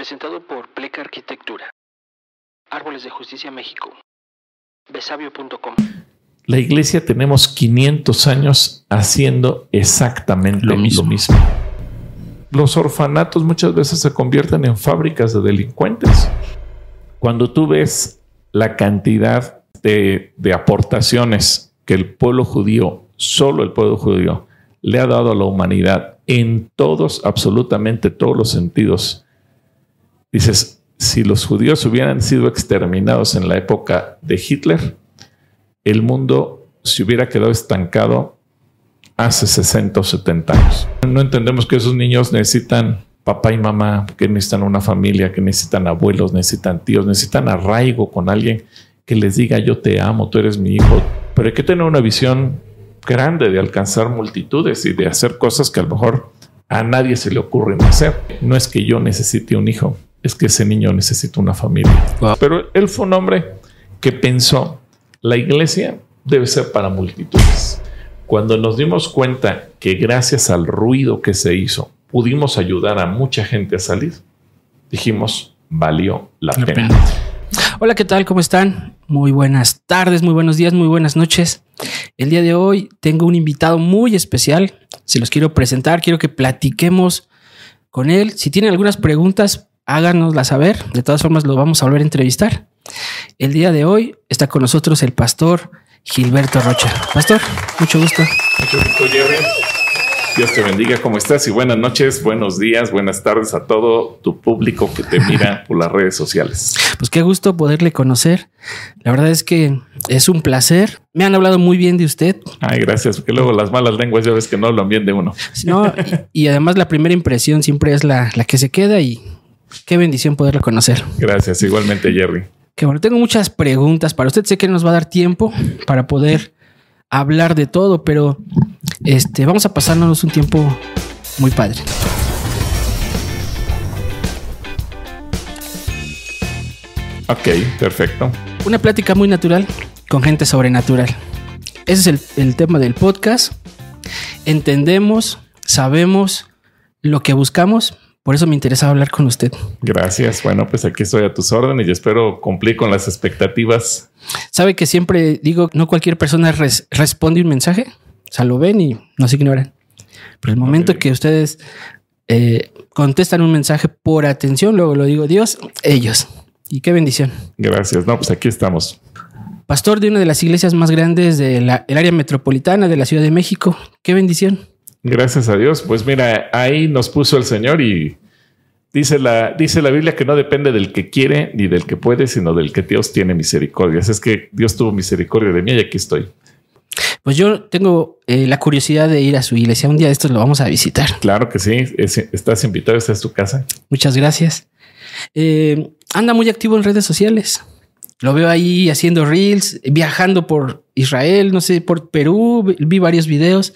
Presentado por Pleca Arquitectura. Árboles de Justicia México. Besabio.com. La iglesia tenemos 500 años haciendo exactamente lo mismo. Los orfanatos muchas veces se convierten en fábricas de delincuentes. Cuando tú ves la cantidad de, de aportaciones que el pueblo judío, solo el pueblo judío, le ha dado a la humanidad en todos, absolutamente todos los sentidos. Dices, si los judíos hubieran sido exterminados en la época de Hitler, el mundo se hubiera quedado estancado hace 60 o 70 años. No entendemos que esos niños necesitan papá y mamá, que necesitan una familia, que necesitan abuelos, necesitan tíos, necesitan arraigo con alguien que les diga yo te amo, tú eres mi hijo. Pero hay que tener una visión grande de alcanzar multitudes y de hacer cosas que a lo mejor a nadie se le ocurre hacer. No es que yo necesite un hijo, es que ese niño necesita una familia. Pero él fue un hombre que pensó, la iglesia debe ser para multitudes. Cuando nos dimos cuenta que gracias al ruido que se hizo, pudimos ayudar a mucha gente a salir, dijimos, valió la, pena. Hola, ¿qué tal? ¿Cómo están? Muy buenas tardes, muy buenos días, muy buenas noches. El día de hoy tengo un invitado muy especial. Se los quiero presentar, quiero que platiquemos con él. Si tienen algunas preguntas, háganoslas saber. De todas formas, lo vamos a volver a entrevistar. El día de hoy está con nosotros el pastor Gilberto Rocha. Pastor, mucho gusto. Mucho gusto, Jerry. Dios te bendiga, ¿cómo estás? Y buenas noches, buenos días, buenas tardes a todo tu público que te mira por las redes sociales. Pues qué gusto poderle conocer. La verdad es que es un placer. Me han hablado muy bien de usted. Ay, gracias, porque luego las malas lenguas ya ves que no hablan bien de uno. No, y, además la primera impresión siempre es la, la que se queda y qué bendición poderle conocer. Gracias, igualmente, Jerry. Que bueno, tengo muchas preguntas para usted. Sé que nos va a dar tiempo para poder hablar de todo, pero este, vamos a pasarnos un tiempo muy padre. Ok, perfecto. Una plática muy natural con gente sobrenatural. Ese es el, el tema del podcast. Entendemos, sabemos lo que buscamos, por eso me interesa hablar con usted. Gracias. Bueno, pues aquí estoy a tus órdenes y espero cumplir con las expectativas. Sabe que siempre digo, no cualquier persona responde un mensaje. O sea, lo ven y no se ignoran. Pero el momento que ustedes eh, contestan un mensaje por atención, luego lo digo, Dios, ellos. Y qué bendición. Gracias. No, pues aquí estamos. Pastor de una de las iglesias más grandes del área metropolitana de la Ciudad de México. Qué bendición. Gracias a Dios. Pues mira, ahí nos puso el Señor y dice la, dice la Biblia que no depende del que quiere ni del que puede, sino del que Dios tiene misericordia. Es que Dios tuvo misericordia de mí y aquí estoy. Pues yo tengo eh, la curiosidad de ir a su iglesia. Un día de estos lo vamos a visitar. Claro que sí. estás invitado. Esta es tu casa. Muchas gracias. Eh, anda muy activo en redes sociales. Lo veo ahí haciendo reels, viajando por Israel, no sé, por Perú. Vi varios videos.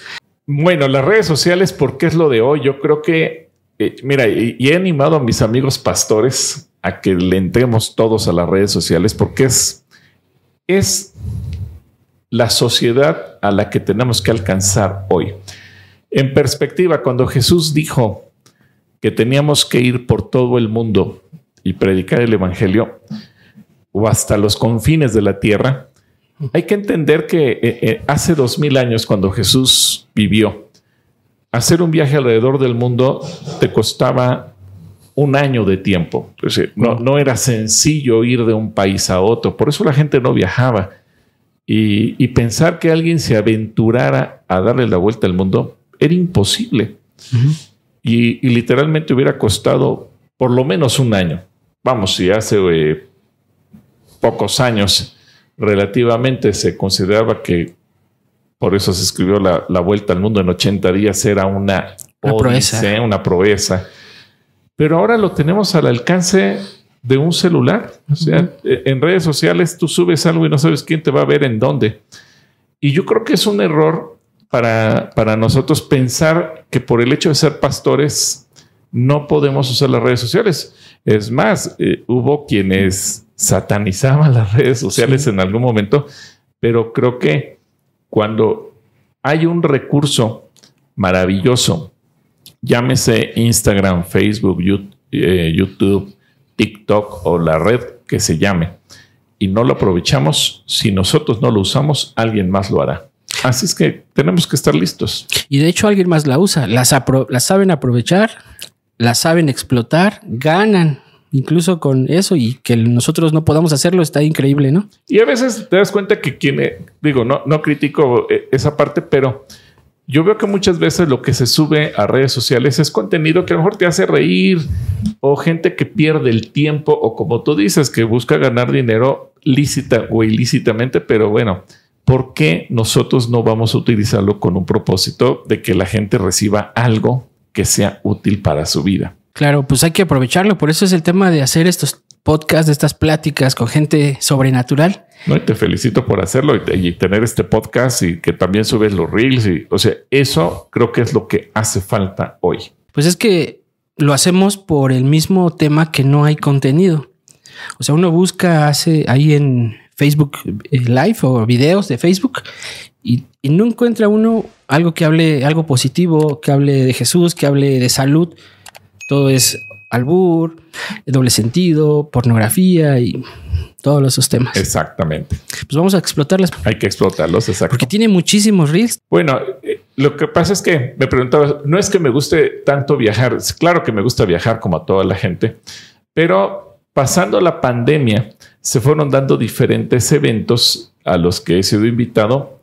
Bueno, las redes sociales, porque es lo de hoy. Yo creo que, eh, mira, y, he animado a mis amigos pastores a que le entremos todos a las redes sociales, porque es, es la sociedad a la que tenemos que alcanzar hoy. En perspectiva, cuando Jesús dijo que teníamos que ir por todo el mundo y predicar el Evangelio, o hasta los confines de la tierra, hay que entender que eh, eh, hace dos mil años, cuando Jesús vivió, hacer un viaje alrededor del mundo te costaba un año de tiempo. no, no, era sencillo ir de un país a otro. Por eso la gente no viajaba. Y, pensar que alguien se aventurara a darle la vuelta al mundo era imposible. y, literalmente hubiera costado por lo menos un año. Vamos, si hace eh, pocos años relativamente se consideraba que por eso se escribió la, vuelta al mundo en 80 días, era una, proeza. una proeza. Pero ahora lo tenemos al alcance de un celular. O sea, e, en redes sociales tú subes algo y no sabes quién te va a ver en dónde. Y yo creo que es un error para, para nosotros pensar que por el hecho de ser pastores no podemos usar las redes sociales. Es más, eh, hubo quienes satanizaban las redes sociales en algún momento, pero creo que cuando hay un recurso maravilloso, llámese Instagram, Facebook, eh, YouTube, TikTok o la red que se llame y no lo aprovechamos, si nosotros no lo usamos, alguien más lo hará. Así es que tenemos que estar listos. Y de hecho alguien más la usa, las, las saben aprovechar, las saben explotar, ganan incluso con eso y que nosotros no podamos hacerlo está increíble, ¿no? Y a veces te das cuenta que quien, digo, no, no critico eh, esa parte, pero yo veo que muchas veces lo que se sube a redes sociales es contenido que a lo mejor te hace reír o gente que pierde el tiempo o como tú dices, que busca ganar dinero lícita o ilícitamente, pero bueno, ¿por qué nosotros no vamos a utilizarlo con un propósito de que la gente reciba algo que sea útil para su vida? Claro, pues hay que aprovecharlo. Por eso es el tema de hacer estos podcasts, estas pláticas con gente sobrenatural. No, y te felicito por hacerlo y, tener este podcast y que también subes los reels. Y, o sea, eso creo que es lo que hace falta hoy. Pues es que lo hacemos por el mismo tema que no hay contenido. O sea, uno busca, hace ahí en Facebook eh, Live o videos de Facebook y, y no encuentra uno algo que hable, algo positivo, que hable de Jesús, que hable de salud todo es albur, doble sentido, pornografía y todos esos temas. Exactamente. Pues vamos a explotarlas. Hay que explotarlos, exacto. Porque tiene muchísimos reels. Bueno, eh, lo que pasa es que me preguntaba, no es que me guste tanto viajar, claro que me gusta viajar como a toda la gente, pero pasando la pandemia se fueron dando diferentes eventos a los que he sido invitado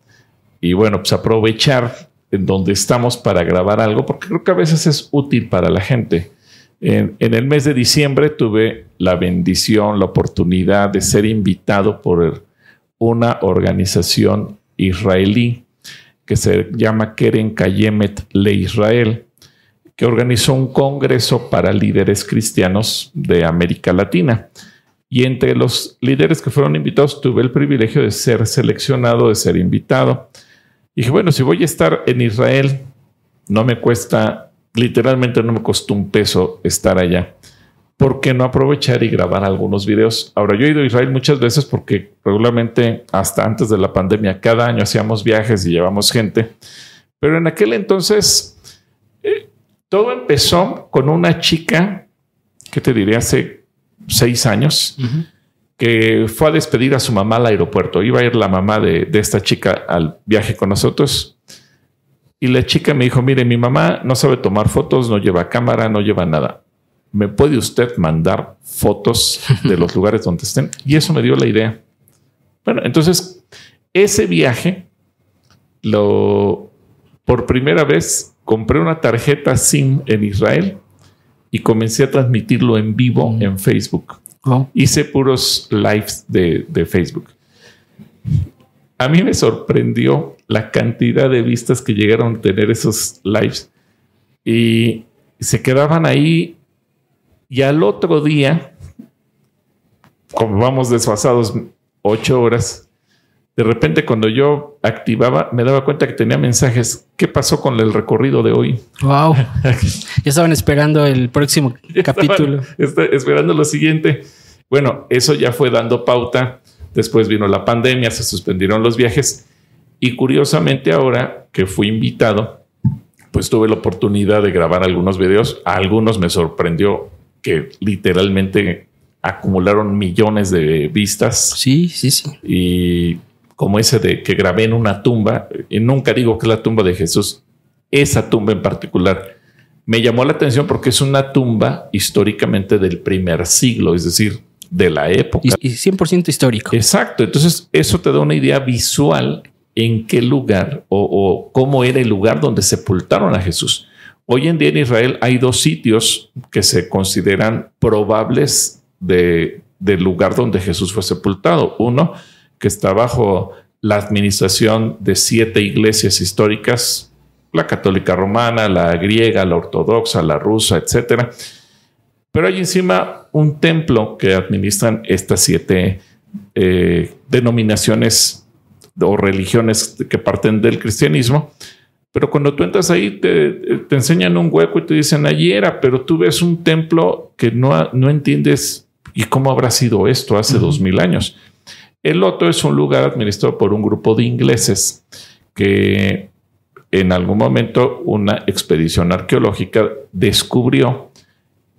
y bueno, pues aprovechar en donde estamos para grabar algo, porque creo que a veces es útil para la gente. En, el mes de diciembre tuve la bendición, la oportunidad de ser invitado por una organización israelí que se llama Keren Kayemet Le Israel, que organizó un congreso para líderes cristianos de América Latina. Y entre los líderes que fueron invitados tuve el privilegio de ser seleccionado, de ser invitado. Y dije, bueno, si voy a estar en Israel, no me cuesta, literalmente no me costó un peso estar allá. ¿Por qué no aprovechar y grabar algunos videos? Ahora, yo he ido a Israel muchas veces porque regularmente, hasta antes de la pandemia, cada año hacíamos viajes y llevamos gente. Pero en aquel entonces, eh, todo empezó con una chica, que te diría hace seis años, que fue a despedir a su mamá al aeropuerto. Iba a ir la mamá de, esta chica al viaje con nosotros. Y la chica me dijo, mire, mi mamá no sabe tomar fotos, no lleva cámara, no lleva nada. ¿Me puede usted mandar fotos de los lugares donde estén? Y eso me dio la idea. Bueno, entonces, ese viaje, lo, por primera vez compré una tarjeta SIM en Israel y comencé a transmitirlo en vivo mm. en Facebook. Hice puros lives de, Facebook. A mí me sorprendió la cantidad de vistas que llegaron a tener esos lives y se quedaban ahí y al otro día, como vamos desfasados ocho horas, de repente cuando yo activaba me daba cuenta que tenía mensajes. ¿Qué pasó con el recorrido de hoy? Wow. ya estaban esperando el próximo capítulo. esperando lo siguiente. Bueno, eso ya fue dando pauta. Después vino la pandemia, se suspendieron los viajes y curiosamente ahora que fui invitado, pues tuve la oportunidad de grabar algunos videos. A algunos me sorprendió que literalmente acumularon millones de vistas. Sí, sí, sí. Y como ese de que grabé en una tumba, y nunca digo que es la tumba de Jesús, esa tumba en particular me llamó la atención porque es una tumba históricamente del primer siglo, es decir, de la época. Y, 100% histórico. Exacto, entonces eso te da una idea visual en qué lugar o, cómo era el lugar donde sepultaron a Jesús. Hoy en día en Israel hay dos sitios que se consideran probables de, del lugar donde Jesús fue sepultado. Uno, que está bajo la administración de siete iglesias históricas, la católica romana, la griega, la ortodoxa, la rusa, etcétera. Pero hay encima un templo que administran estas siete eh, denominaciones o religiones que parten del cristianismo. Pero cuando tú entras ahí, te, enseñan un hueco y te dicen, allí era, pero tú ves un templo que no, no entiendes y cómo habrá sido esto hace dos mil años. El otro es un lugar administrado por un grupo de ingleses que en algún momento una expedición arqueológica descubrió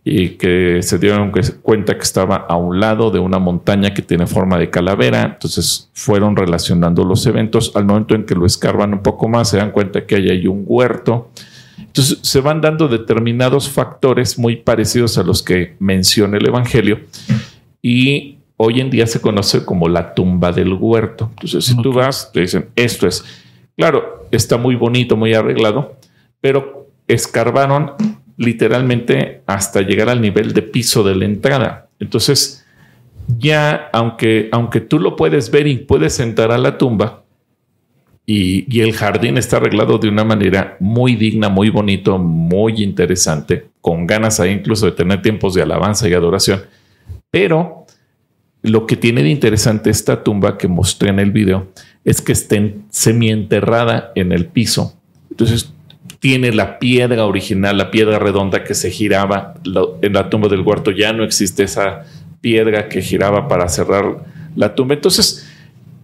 y que se dieron cuenta que estaba a un lado de una montaña que tiene forma de calavera. Entonces fueron relacionando los eventos. Al momento en que lo escarban un poco más, se dan cuenta que hay un huerto. Entonces se van dando determinados factores muy parecidos a los que menciona el Evangelio. Y hoy en día se conoce como la tumba del huerto. Entonces, si tú vas, te dicen, esto es. Claro, está muy bonito, muy arreglado, pero escarbaron literalmente hasta llegar al nivel de piso de la entrada. Entonces, ya, aunque, aunque tú lo puedes ver y puedes entrar a la tumba, y, el jardín está arreglado de una manera muy digna, muy bonito, muy interesante, con ganas ahí incluso de tener tiempos de alabanza y adoración. Pero lo que tiene de interesante esta tumba que mostré en el video es que está semienterrada en el piso. Entonces tiene la piedra original, la piedra redonda que se giraba en la tumba del huerto. Ya no existe esa piedra que giraba para cerrar la tumba. Entonces,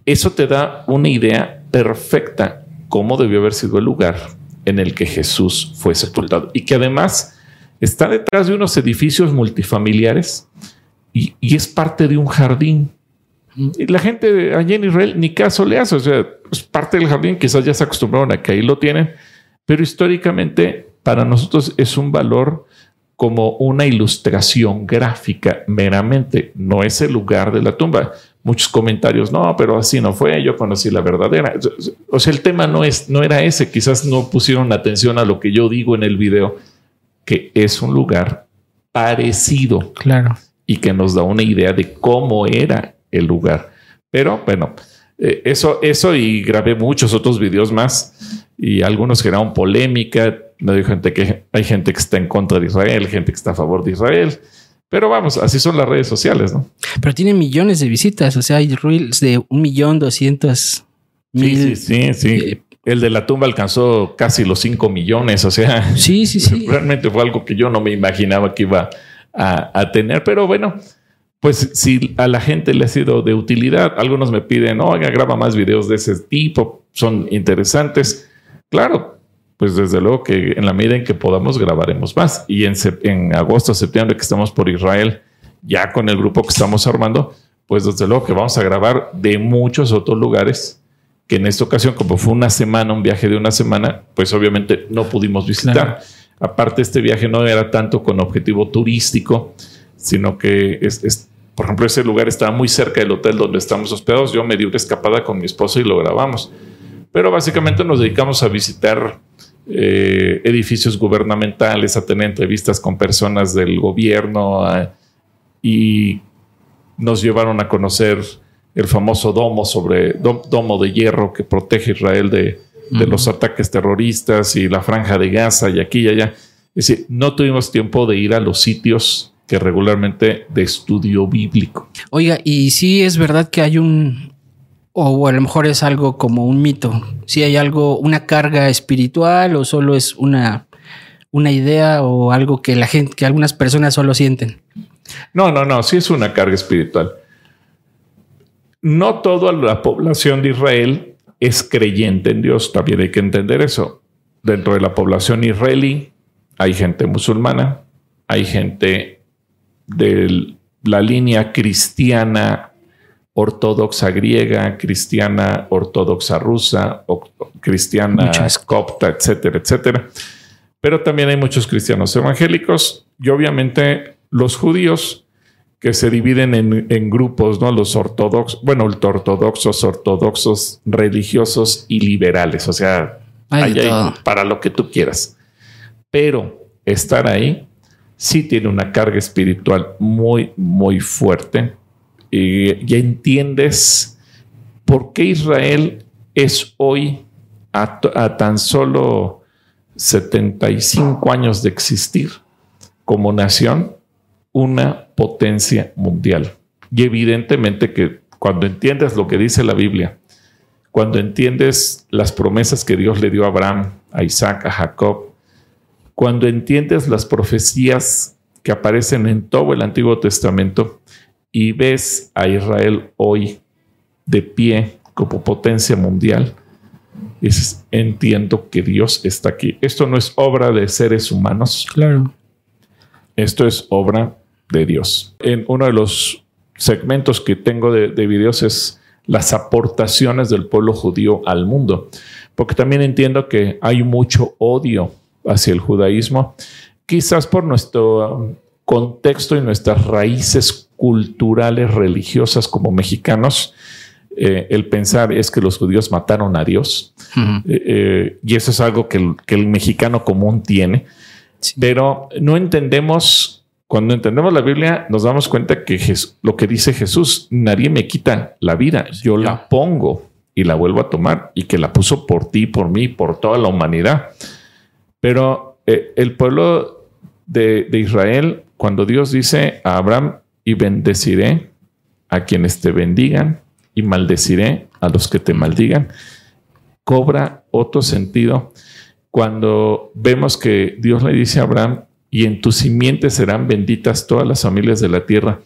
eso te da una idea perfecta cómo debió haber sido el lugar en el que Jesús fue sepultado y que además está detrás de unos edificios multifamiliares y, es parte de un jardín. Y la gente allá en Israel ni caso le hace, o sea, es parte del jardín, quizás ya se acostumbraron a que ahí lo tienen, pero históricamente para nosotros es un valor como una ilustración gráfica meramente, no es el lugar de la tumba. Muchos comentarios, no, pero así no fue, yo conocí la verdadera. O sea, el tema no, es, no era ese, quizás no pusieron atención a lo que yo digo en el video, que es un lugar parecido. Claro. Y que nos da una idea de cómo era el lugar. Pero bueno, eh, eso, eso y grabé muchos otros videos más y algunos generaron polémica. Me dijo gente que hay gente que está en contra de Israel, gente que está a favor de Israel. Pero vamos, así son las redes sociales, ¿no? Pero tiene millones de visitas, o sea, hay reels de un millón doscientos mil. Sí, sí, sí. Eh, el de la tumba alcanzó casi los cinco millones, o sea. Sí, sí, sí. Realmente fue algo que yo no me imaginaba que iba a, a tener, pero bueno, pues si a la gente le ha sido de utilidad, algunos me piden, oiga, graba más videos de ese tipo, son interesantes. Claro, pues desde luego que en la medida en que podamos grabaremos más. Y en, en agosto, septiembre que estamos por Israel, ya con el grupo que estamos armando, pues desde luego que vamos a grabar de muchos otros lugares que en esta ocasión, como fue una semana, un viaje de una semana, pues obviamente no pudimos visitar. Aparte, este viaje no era tanto con objetivo turístico, sino que es, por ejemplo, ese lugar estaba muy cerca del hotel donde estamos hospedados. Yo me di una escapada con mi esposo y lo grabamos pero básicamente nos dedicamos a visitar eh, edificios gubernamentales, a tener entrevistas con personas del gobierno y nos llevaron a conocer el famoso domo sobre domo de hierro que protege Israel de, los ataques terroristas y la franja de Gaza y aquí y allá. Es decir, no tuvimos tiempo de ir a los sitios que regularmente de estudio bíblico. Oiga, y sí es verdad que hay un, o a lo mejor es algo como un mito. Si hay algo, una carga espiritual o solo es una, una idea o algo que la gente, que algunas personas solo sienten. No, no, no, sí es una carga espiritual. No toda la población de Israel es creyente en Dios, también hay que entender eso. Dentro de la población israelí hay gente musulmana, hay gente de la línea cristiana ortodoxa griega, cristiana ortodoxa rusa, cristiana copta, etcétera, etcétera. Pero también hay muchos cristianos evangélicos y obviamente los judíos que se dividen en, grupos, ¿no? Los ortodoxos, bueno, ortodoxos, ortodoxos, religiosos y liberales. O sea, hay para lo que tú quieras. Pero estar ahí sí tiene una carga espiritual muy, muy fuerte y ya entiendes por qué Israel es hoy, a, tan solo 75 años de existir como nación, una potencia mundial. Y evidentemente que cuando entiendes lo que dice la Biblia, cuando entiendes las promesas que Dios le dio a Abraham, a Isaac, a Jacob, cuando entiendes las profecías que aparecen en todo el Antiguo Testamento, y ves a Israel hoy de pie como potencia mundial, dices, entiendo que Dios está aquí. Esto no es obra de seres humanos. Claro. Esto es obra de Dios. En uno de los segmentos que tengo de, de videos es las aportaciones del pueblo judío al mundo, porque también entiendo que hay mucho odio hacia el judaísmo, quizás por nuestro um, contexto y nuestras raíces culturales, religiosas como mexicanos, eh, el pensar es que los judíos mataron a Dios. Eh, eh, y eso es algo que el, que el mexicano común tiene. Pero no entendemos, cuando entendemos la Biblia, nos damos cuenta que lo que dice Jesús, nadie me quita la vida, yo la pongo y la vuelvo a tomar y que la puso por ti, por mí, por toda la humanidad. Pero el pueblo de, de Israel, cuando Dios dice a Abraham, y bendeciré a quienes te bendigan y maldeciré a los que te maldigan, cobra otro sentido cuando vemos que Dios le dice a Abraham, y en tu simiente serán benditas todas las familias de la tierra.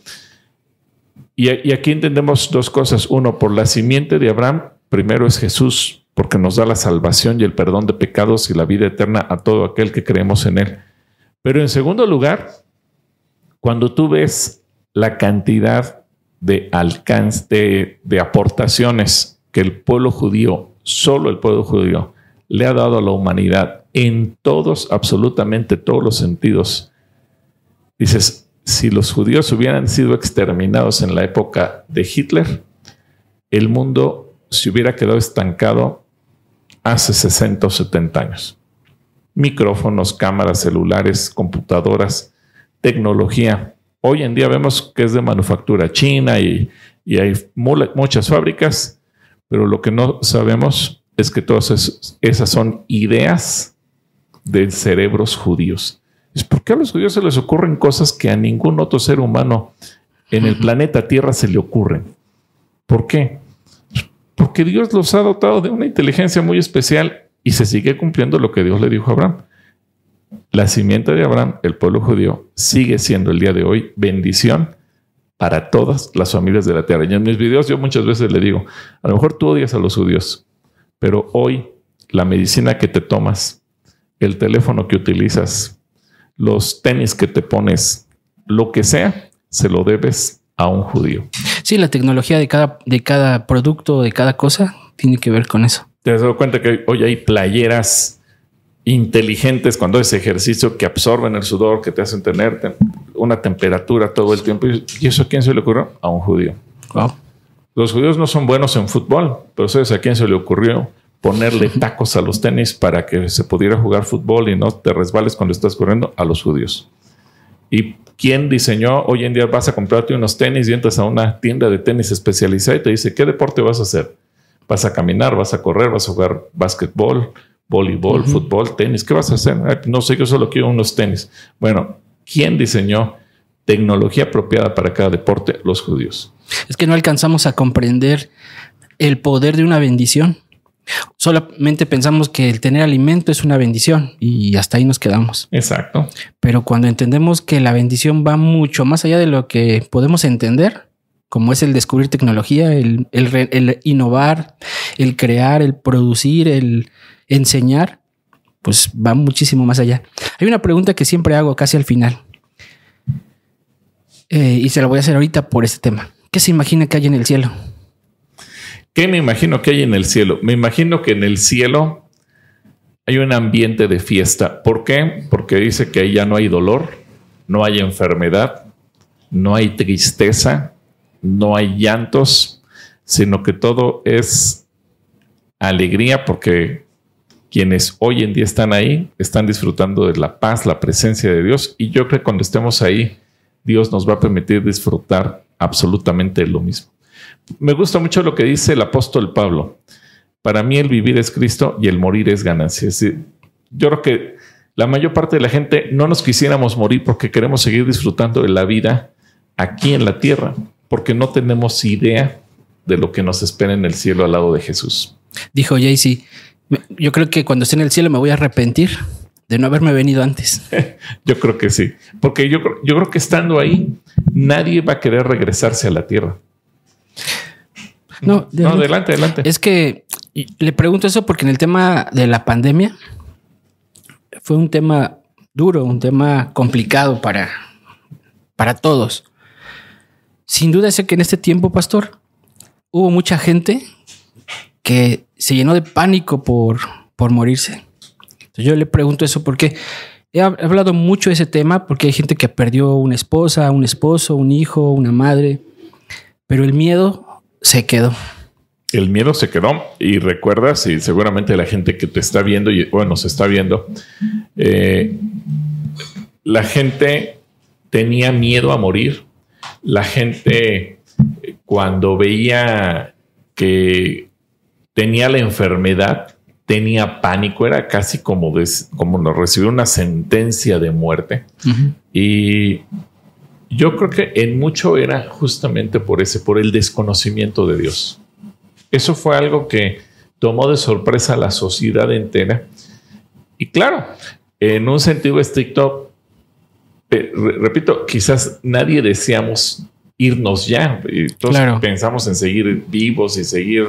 Y, aquí entendemos dos cosas. Uno, por la simiente de Abraham, primero es Jesús, porque nos da la salvación y el perdón de pecados y la vida eterna a todo aquel que creemos en Él. Pero en segundo lugar, cuando tú ves la cantidad de alcance, de, aportaciones que el pueblo judío, solo el pueblo judío, le ha dado a la humanidad en todos, absolutamente todos los sentidos. Dices, si los judíos hubieran sido exterminados en la época de Hitler, el mundo se hubiera quedado estancado hace 60 o 70 años. Micrófonos, cámaras, celulares, computadoras, tecnología. Hoy en día vemos que es de manufactura china y, hay muchas fábricas, pero lo que no sabemos es que todas esas son ideas de cerebros judíos. ¿Es por qué a los judíos se les ocurren cosas que a ningún otro ser humano en el planeta Tierra se le ocurren? ¿Por qué? Porque Dios los ha dotado de una inteligencia muy especial y se sigue cumpliendo lo que Dios le dijo a Abraham la simiente de Abraham, el pueblo judío, sigue siendo el día de hoy bendición para todas las familias de la tierra. Y en mis videos yo muchas veces le digo, a lo mejor tú odias a los judíos, pero hoy la medicina que te tomas, el teléfono que utilizas, los tenis que te pones, lo que sea, se lo debes a un judío. Sí, la tecnología de cada, de cada producto, de cada cosa, tiene que ver con eso. Te has dado cuenta que hoy hay playeras inteligentes cuando es ejercicio que absorben el sudor, que te hacen tener una temperatura todo el tiempo. ¿Y eso a quién se le ocurrió? A un judío. Los judíos no son buenos en fútbol, pero ¿sabes a quién se le ocurrió ponerle tacos a los tenis para que se pudiera jugar fútbol y no te resbales cuando estás corriendo? A los judíos. ¿Y quién diseñó? Hoy en día vas a comprarte unos tenis y entras a una tienda de tenis especializada y te dice, ¿qué deporte vas a hacer? ¿Vas a caminar? ¿Vas a correr? ¿Vas a jugar básquetbol? voleibol, fútbol, tenis. ¿Qué vas a hacer? No sé, yo solo quiero unos tenis. Bueno, ¿quién diseñó tecnología apropiada para cada deporte? Los judíos. Es que no alcanzamos a comprender el poder de una bendición. Solamente pensamos que el tener alimento es una bendición y hasta ahí nos quedamos. Exacto. Pero cuando entendemos que la bendición va mucho más allá de lo que podemos entender, como es el descubrir tecnología, el, el innovar, el crear, el producir, el, enseñar, pues va muchísimo más allá. Hay una pregunta que siempre hago casi al final. Eh, y se la voy a hacer ahorita por este tema. ¿Qué se imagina que hay en el cielo? ¿Qué me imagino que hay en el cielo? Me imagino que en el cielo hay un ambiente de fiesta. ¿Por qué? Porque dice que ahí ya no hay dolor, no hay enfermedad, no hay tristeza, no hay llantos, sino que todo es alegría porque quienes hoy en día están ahí están disfrutando de la paz, la presencia de Dios y yo creo que cuando estemos ahí, Dios nos va a permitir disfrutar absolutamente lo mismo. Me gusta mucho lo que dice el apóstol Pablo. Para mí el vivir es Cristo y el morir es ganancia. yo creo que la mayor parte de la gente no nos quisiéramos morir porque queremos seguir disfrutando de la vida aquí en la tierra, porque no tenemos idea de lo que nos espera en el cielo al lado de Jesús. Dijo Jaycee, yo creo que cuando esté en el cielo me voy a arrepentir de no haberme venido antes. yo creo que sí, porque yo, yo creo que estando ahí, nadie va a querer regresarse a la tierra. No, adelante, adelante. Es que le pregunto eso porque en el tema de la pandemia fue un tema duro, un tema complicado para, para todos. Sin duda sé que en este tiempo, pastor, hubo mucha gente que se llenó de pánico por, por morirse. Entonces yo le pregunto eso porque he hablado mucho de ese tema, porque hay gente que perdió una esposa, un esposo, un hijo, una madre, pero el miedo se quedó. El miedo se quedó y recuerdas, y seguramente la gente que te está viendo y bueno, se está viendo, eh, la gente tenía miedo a morir. La gente cuando veía que tenía la enfermedad, tenía pánico, era casi como, como recibir una sentencia de muerte. Y yo creo que en mucho era justamente por ese, por el desconocimiento de Dios. Eso fue algo que tomó de sorpresa a la sociedad entera. Y claro, en un sentido estricto, repito, quizás nadie deseamos irnos ya. Y todos pensamos en seguir vivos y seguir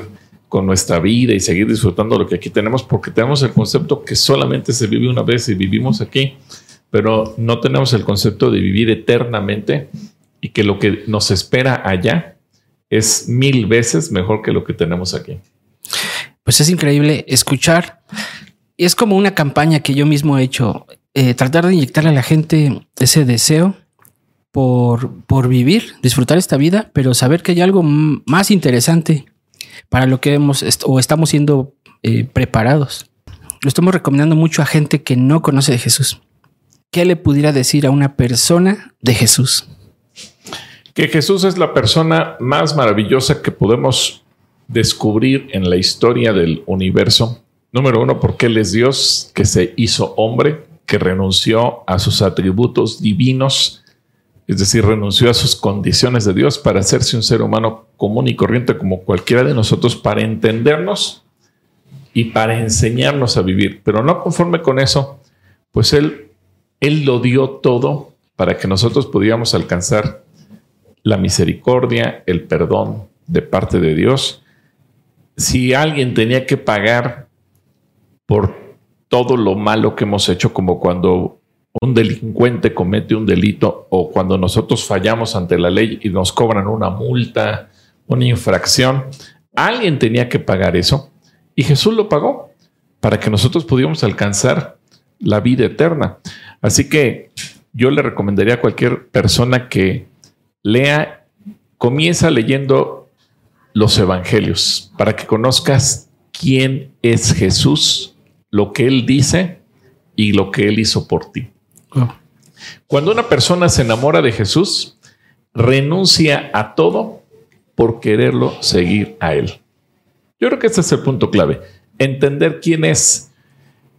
con nuestra vida y seguir disfrutando lo que aquí tenemos, porque tenemos el concepto que solamente se vive una vez y vivimos aquí, pero no tenemos el concepto de vivir eternamente y que lo que nos espera allá es mil veces mejor que lo que tenemos aquí. Pues es increíble escuchar. Es como una campaña que yo mismo he hecho, eh, tratar de inyectarle a la gente ese deseo por, por vivir, disfrutar esta vida, pero saber que hay algo más interesante para lo que hemos o estamos siendo eh, preparados. Lo estamos recomendando mucho a gente que no conoce de Jesús. ¿Qué le pudiera decir a una persona de Jesús? Que Jesús es la persona más maravillosa que podemos descubrir en la historia del universo. Número uno, porque Él es Dios que se hizo hombre, que renunció a sus atributos divinos es decir, renunció a sus condiciones de Dios para hacerse un ser humano común y corriente como cualquiera de nosotros, para entendernos y para enseñarnos a vivir. Pero no conforme con eso, pues Él, Él lo dio todo para que nosotros pudiéramos alcanzar la misericordia, el perdón de parte de Dios. Si alguien tenía que pagar por todo lo malo que hemos hecho, como cuando un delincuente comete un delito o cuando nosotros fallamos ante la ley y nos cobran una multa, una infracción, alguien tenía que pagar eso y Jesús lo pagó para que nosotros pudiéramos alcanzar la vida eterna. Así que yo le recomendaría a cualquier persona que lea, comienza leyendo los evangelios para que conozcas quién es Jesús, lo que Él dice y lo que Él hizo por ti. Cuando una persona se enamora de Jesús, renuncia a todo por quererlo seguir a Él. Yo creo que ese es el punto clave, entender quién es.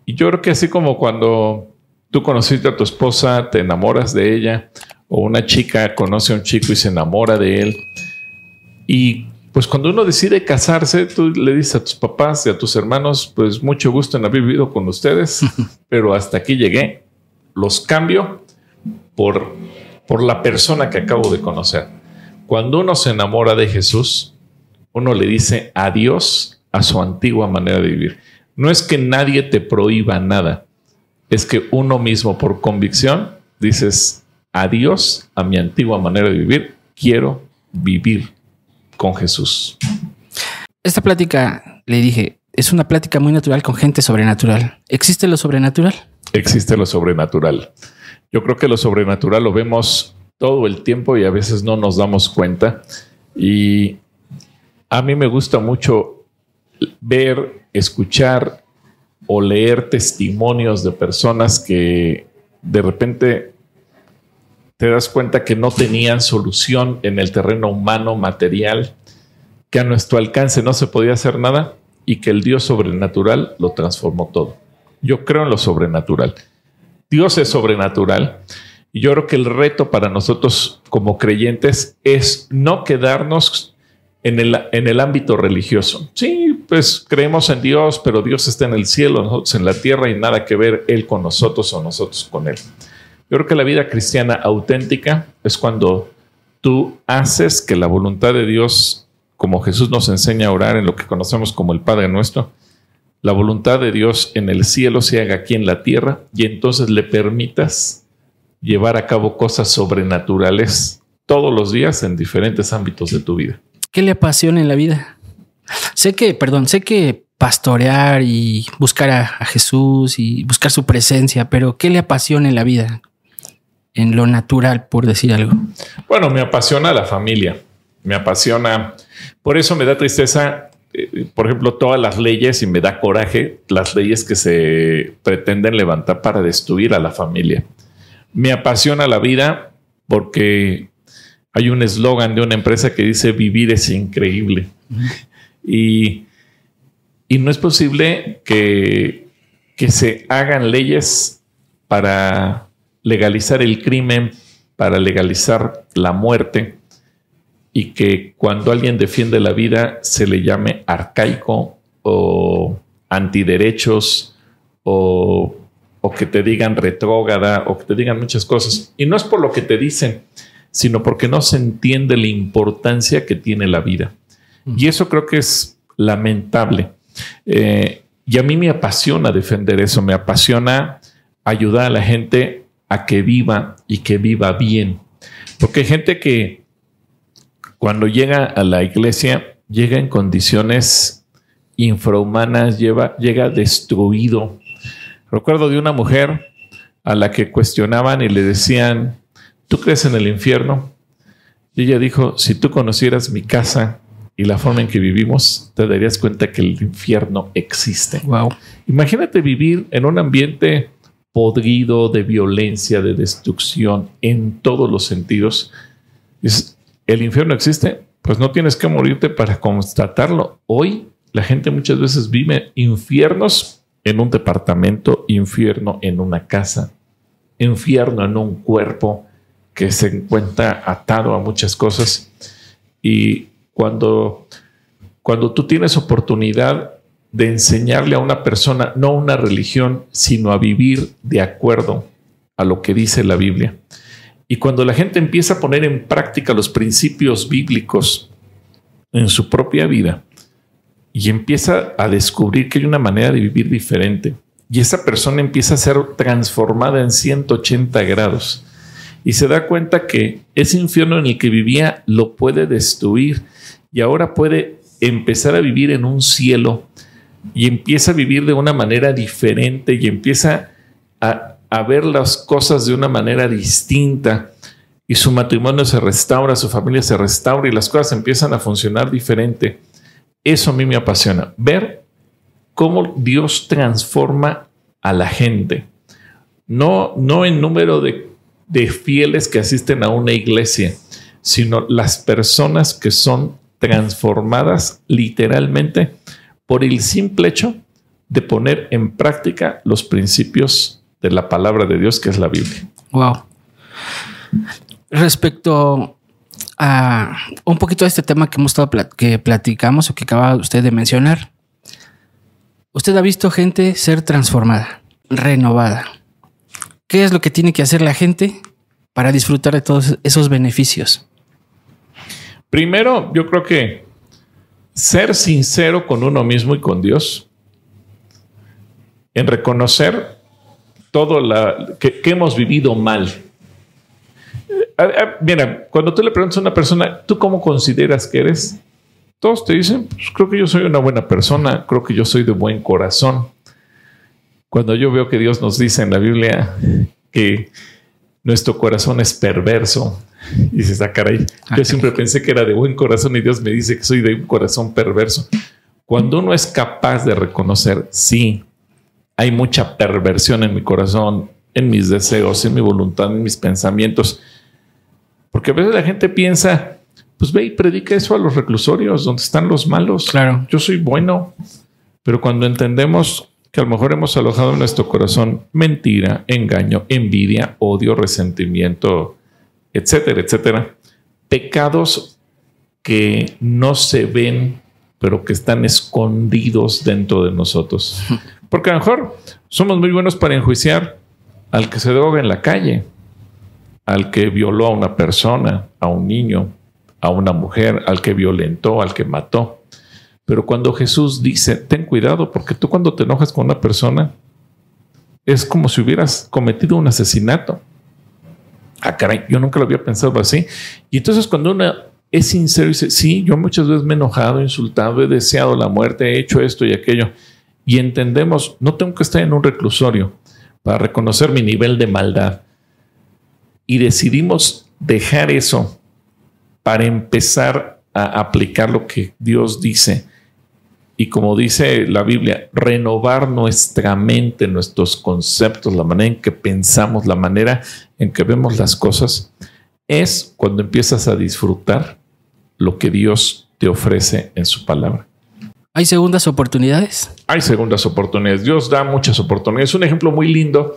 Y yo creo que así como cuando tú conociste a tu esposa, te enamoras de ella, o una chica conoce a un chico y se enamora de él. Y pues cuando uno decide casarse, tú le dices a tus papás y a tus hermanos, pues mucho gusto en haber vivido con ustedes, pero hasta aquí llegué los cambio por, por la persona que acabo de conocer. Cuando uno se enamora de Jesús, uno le dice adiós a su antigua manera de vivir. No es que nadie te prohíba nada, es que uno mismo por convicción dices adiós a mi antigua manera de vivir, quiero vivir con Jesús. Esta plática, le dije, es una plática muy natural con gente sobrenatural. ¿Existe lo sobrenatural? existe lo sobrenatural. Yo creo que lo sobrenatural lo vemos todo el tiempo y a veces no nos damos cuenta. Y a mí me gusta mucho ver, escuchar o leer testimonios de personas que de repente te das cuenta que no tenían solución en el terreno humano, material, que a nuestro alcance no se podía hacer nada y que el Dios sobrenatural lo transformó todo. Yo creo en lo sobrenatural. Dios es sobrenatural. Y yo creo que el reto para nosotros como creyentes es no quedarnos en el, en el ámbito religioso. Sí, pues creemos en Dios, pero Dios está en el cielo, nosotros en la tierra y nada que ver Él con nosotros o nosotros con Él. Yo creo que la vida cristiana auténtica es cuando tú haces que la voluntad de Dios, como Jesús nos enseña a orar en lo que conocemos como el Padre nuestro, la voluntad de Dios en el cielo se haga aquí en la tierra y entonces le permitas llevar a cabo cosas sobrenaturales todos los días en diferentes ámbitos de tu vida. ¿Qué le apasiona en la vida? Sé que, perdón, sé que pastorear y buscar a, a, Jesús y buscar su presencia, pero ¿qué le apasiona en la vida? En lo natural, por decir algo. Bueno, me apasiona la familia, me apasiona, por eso me da tristeza, eh, por ejemplo, todas las leyes y me da coraje las leyes que se pretenden levantar para destruir a la familia. Me apasiona la vida porque hay un eslogan de una empresa que dice vivir es increíble. Y, y, no es posible que, que se hagan leyes para legalizar el crimen, para legalizar la muerte y que cuando alguien defiende la vida se le llame arcaico o antiderechos o, o que te digan retrógrada o que te digan muchas cosas. Y no es por lo que te dicen, sino porque no se entiende la importancia que tiene la vida. Y eso creo que es lamentable. Eh, y a mí me apasiona defender eso, me apasiona ayudar a la gente a que viva y que viva bien. Porque hay gente que cuando llega a la iglesia llega en condiciones infrahumanas, lleva, llega destruido. Recuerdo de una mujer a la que cuestionaban y le decían, ¿tú crees en el infierno? Y ella dijo, si tú conocieras mi casa, y la forma en que vivimos, te darías cuenta que el infierno existe. Wow. Imagínate vivir en un ambiente podrido de violencia, de destrucción en todos los sentidos. ¿El infierno existe? Pues no tienes que morirte para constatarlo. Hoy la gente muchas veces vive infiernos en un departamento, infierno en una casa, infierno en un cuerpo que se encuentra atado a muchas cosas. Y cuando, cuando tú tienes oportunidad de enseñarle a una persona, no una religión, sino a vivir de acuerdo a lo que dice la Biblia. Y cuando la gente empieza a poner en práctica los principios bíblicos en su propia vida y empieza a descubrir que hay una manera de vivir diferente, y esa persona empieza a ser transformada en 180 grados y se da cuenta que ese infierno en el que vivía lo puede destruir y ahora puede empezar a vivir en un cielo y empieza a vivir de una manera diferente y empieza a, ver las cosas de una manera distinta y su matrimonio se restaura, su familia se restaura y las cosas empiezan a funcionar diferente. Eso a mí me apasiona, ver cómo Dios transforma a la gente. No, no en número de, de fieles que asisten a una iglesia, sino las personas que son transformadas literalmente por el simple hecho de poner en práctica los principios de la palabra de Dios, que es la Biblia. Wow. Respecto a un poquito de este tema que hemos estado que platicamos o que acaba usted de mencionar, usted ha visto gente ser transformada, renovada. ¿Qué es lo que tiene que hacer la gente para disfrutar de todos esos beneficios? Primero, yo creo que ser sincero con uno mismo y con Dios, en reconocer todo lo que, hemos vivido mal. Eh, mira, cuando tú le preguntas a una persona, ¿tú cómo consideras que eres? Todos te dicen, pues creo que yo soy una buena persona, creo que yo soy de buen corazón. Cuando yo veo que Dios nos dice en la Biblia que nuestro corazón es perverso, y se ah, caray, yo siempre pensé que era de buen corazón y Dios me dice que soy de un corazón perverso. Cuando uno es capaz de reconocer, sí, hay mucha perversión en mi corazón, en mis deseos, en mi voluntad, en mis pensamientos, porque a veces la gente piensa, pues ve y predica eso a los reclusorios, donde están los malos. Claro. Yo soy bueno, pero cuando entendemos que a lo mejor hemos alojado en nuestro corazón mentira, engaño, envidia, odio, resentimiento, etcétera, etcétera. Pecados que no se ven, pero que están escondidos dentro de nosotros. Porque a lo mejor somos muy buenos para enjuiciar al que se droga en la calle, al que violó a una persona, a un niño, a una mujer, al que violentó, al que mató. Pero cuando Jesús dice, ten cuidado, porque tú cuando te enojas con una persona, es como si hubieras cometido un asesinato. Ah, caray, yo nunca lo había pensado así. Y entonces cuando uno es sincero y dice, sí, yo muchas veces me he enojado, insultado, he deseado la muerte, he hecho esto y aquello. Y entendemos, no tengo que estar en un reclusorio para reconocer mi nivel de maldad. Y decidimos dejar eso para empezar a aplicar lo que Dios dice y como dice la Biblia, renovar nuestra mente, nuestros conceptos, la manera en que pensamos, la manera en que vemos las cosas, es cuando empiezas a disfrutar lo que Dios te ofrece en su palabra. ¿Hay segundas oportunidades? Hay segundas oportunidades. Dios da muchas oportunidades. Un ejemplo muy lindo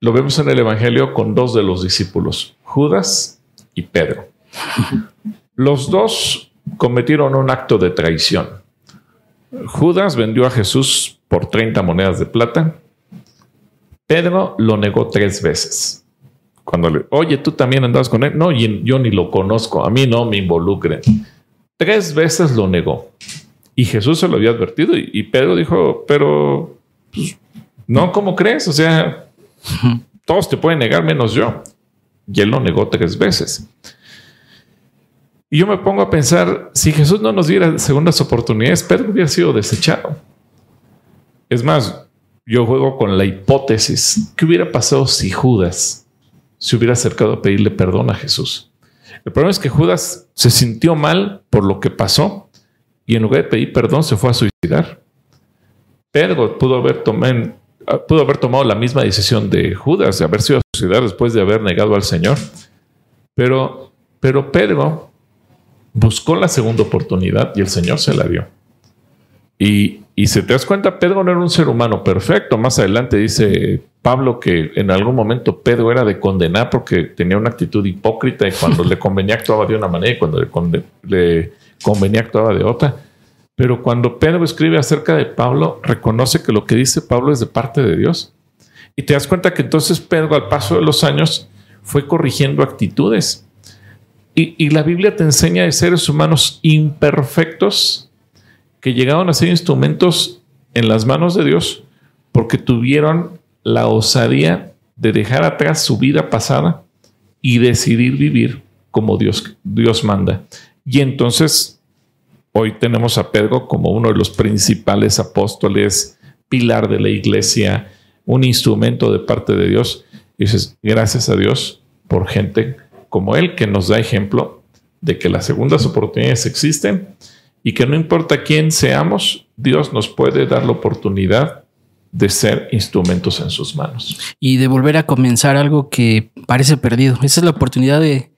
lo vemos en el Evangelio con dos de los discípulos, Judas y Pedro. Los dos cometieron un acto de traición. Judas vendió a Jesús por 30 monedas de plata. Pedro lo negó tres veces. Cuando le, oye, tú también andabas con él. No, yo ni lo conozco. A mí no me involucren. Tres veces lo negó. Y Jesús se lo había advertido. Y, Pedro dijo, pero, pues, no, ¿cómo crees? O sea, todos te pueden negar menos yo. Y él lo negó tres veces. Y yo me pongo a pensar, si Jesús no nos diera segundas oportunidades, Pedro hubiera sido desechado. Es más, yo juego con la hipótesis, ¿qué hubiera pasado si Judas se hubiera acercado a pedirle perdón a Jesús? El problema es que Judas se sintió mal por lo que pasó y en lugar de pedir perdón se fue a suicidar. Pedro pudo haber, tomado, pudo haber tomado la misma decisión de Judas, de haber sido a suicidar después de haber negado al Señor. Pero, pero Pedro buscó la segunda oportunidad y el Señor se la dio. Y, y si te das cuenta, Pedro no era un ser humano perfecto. Más adelante dice Pablo que en algún momento Pedro era de condenar porque tenía una actitud hipócrita y cuando le convenía actuaba de una manera y cuando le, le convenía actuaba de otra. Pero cuando Pedro escribe acerca de Pablo, reconoce que lo que dice Pablo es de parte de Dios. Y te das cuenta que entonces Pedro al paso de los años fue corrigiendo actitudes. Y, la Biblia te enseña de seres humanos imperfectos que llegaron a ser instrumentos en las manos de Dios porque tuvieron la osadía de dejar atrás su vida pasada y decidir vivir como Dios, Dios manda. Y entonces hoy tenemos a Pedro como uno de los principales apóstoles, pilar de la iglesia, un instrumento de parte de Dios. Y dices, gracias a Dios por gente como él que nos da ejemplo de que las segundas oportunidades existen y que no importa quién seamos, Dios nos puede dar la oportunidad de ser instrumentos en sus manos. Y de volver a comenzar algo que parece perdido. Esa es la oportunidad de,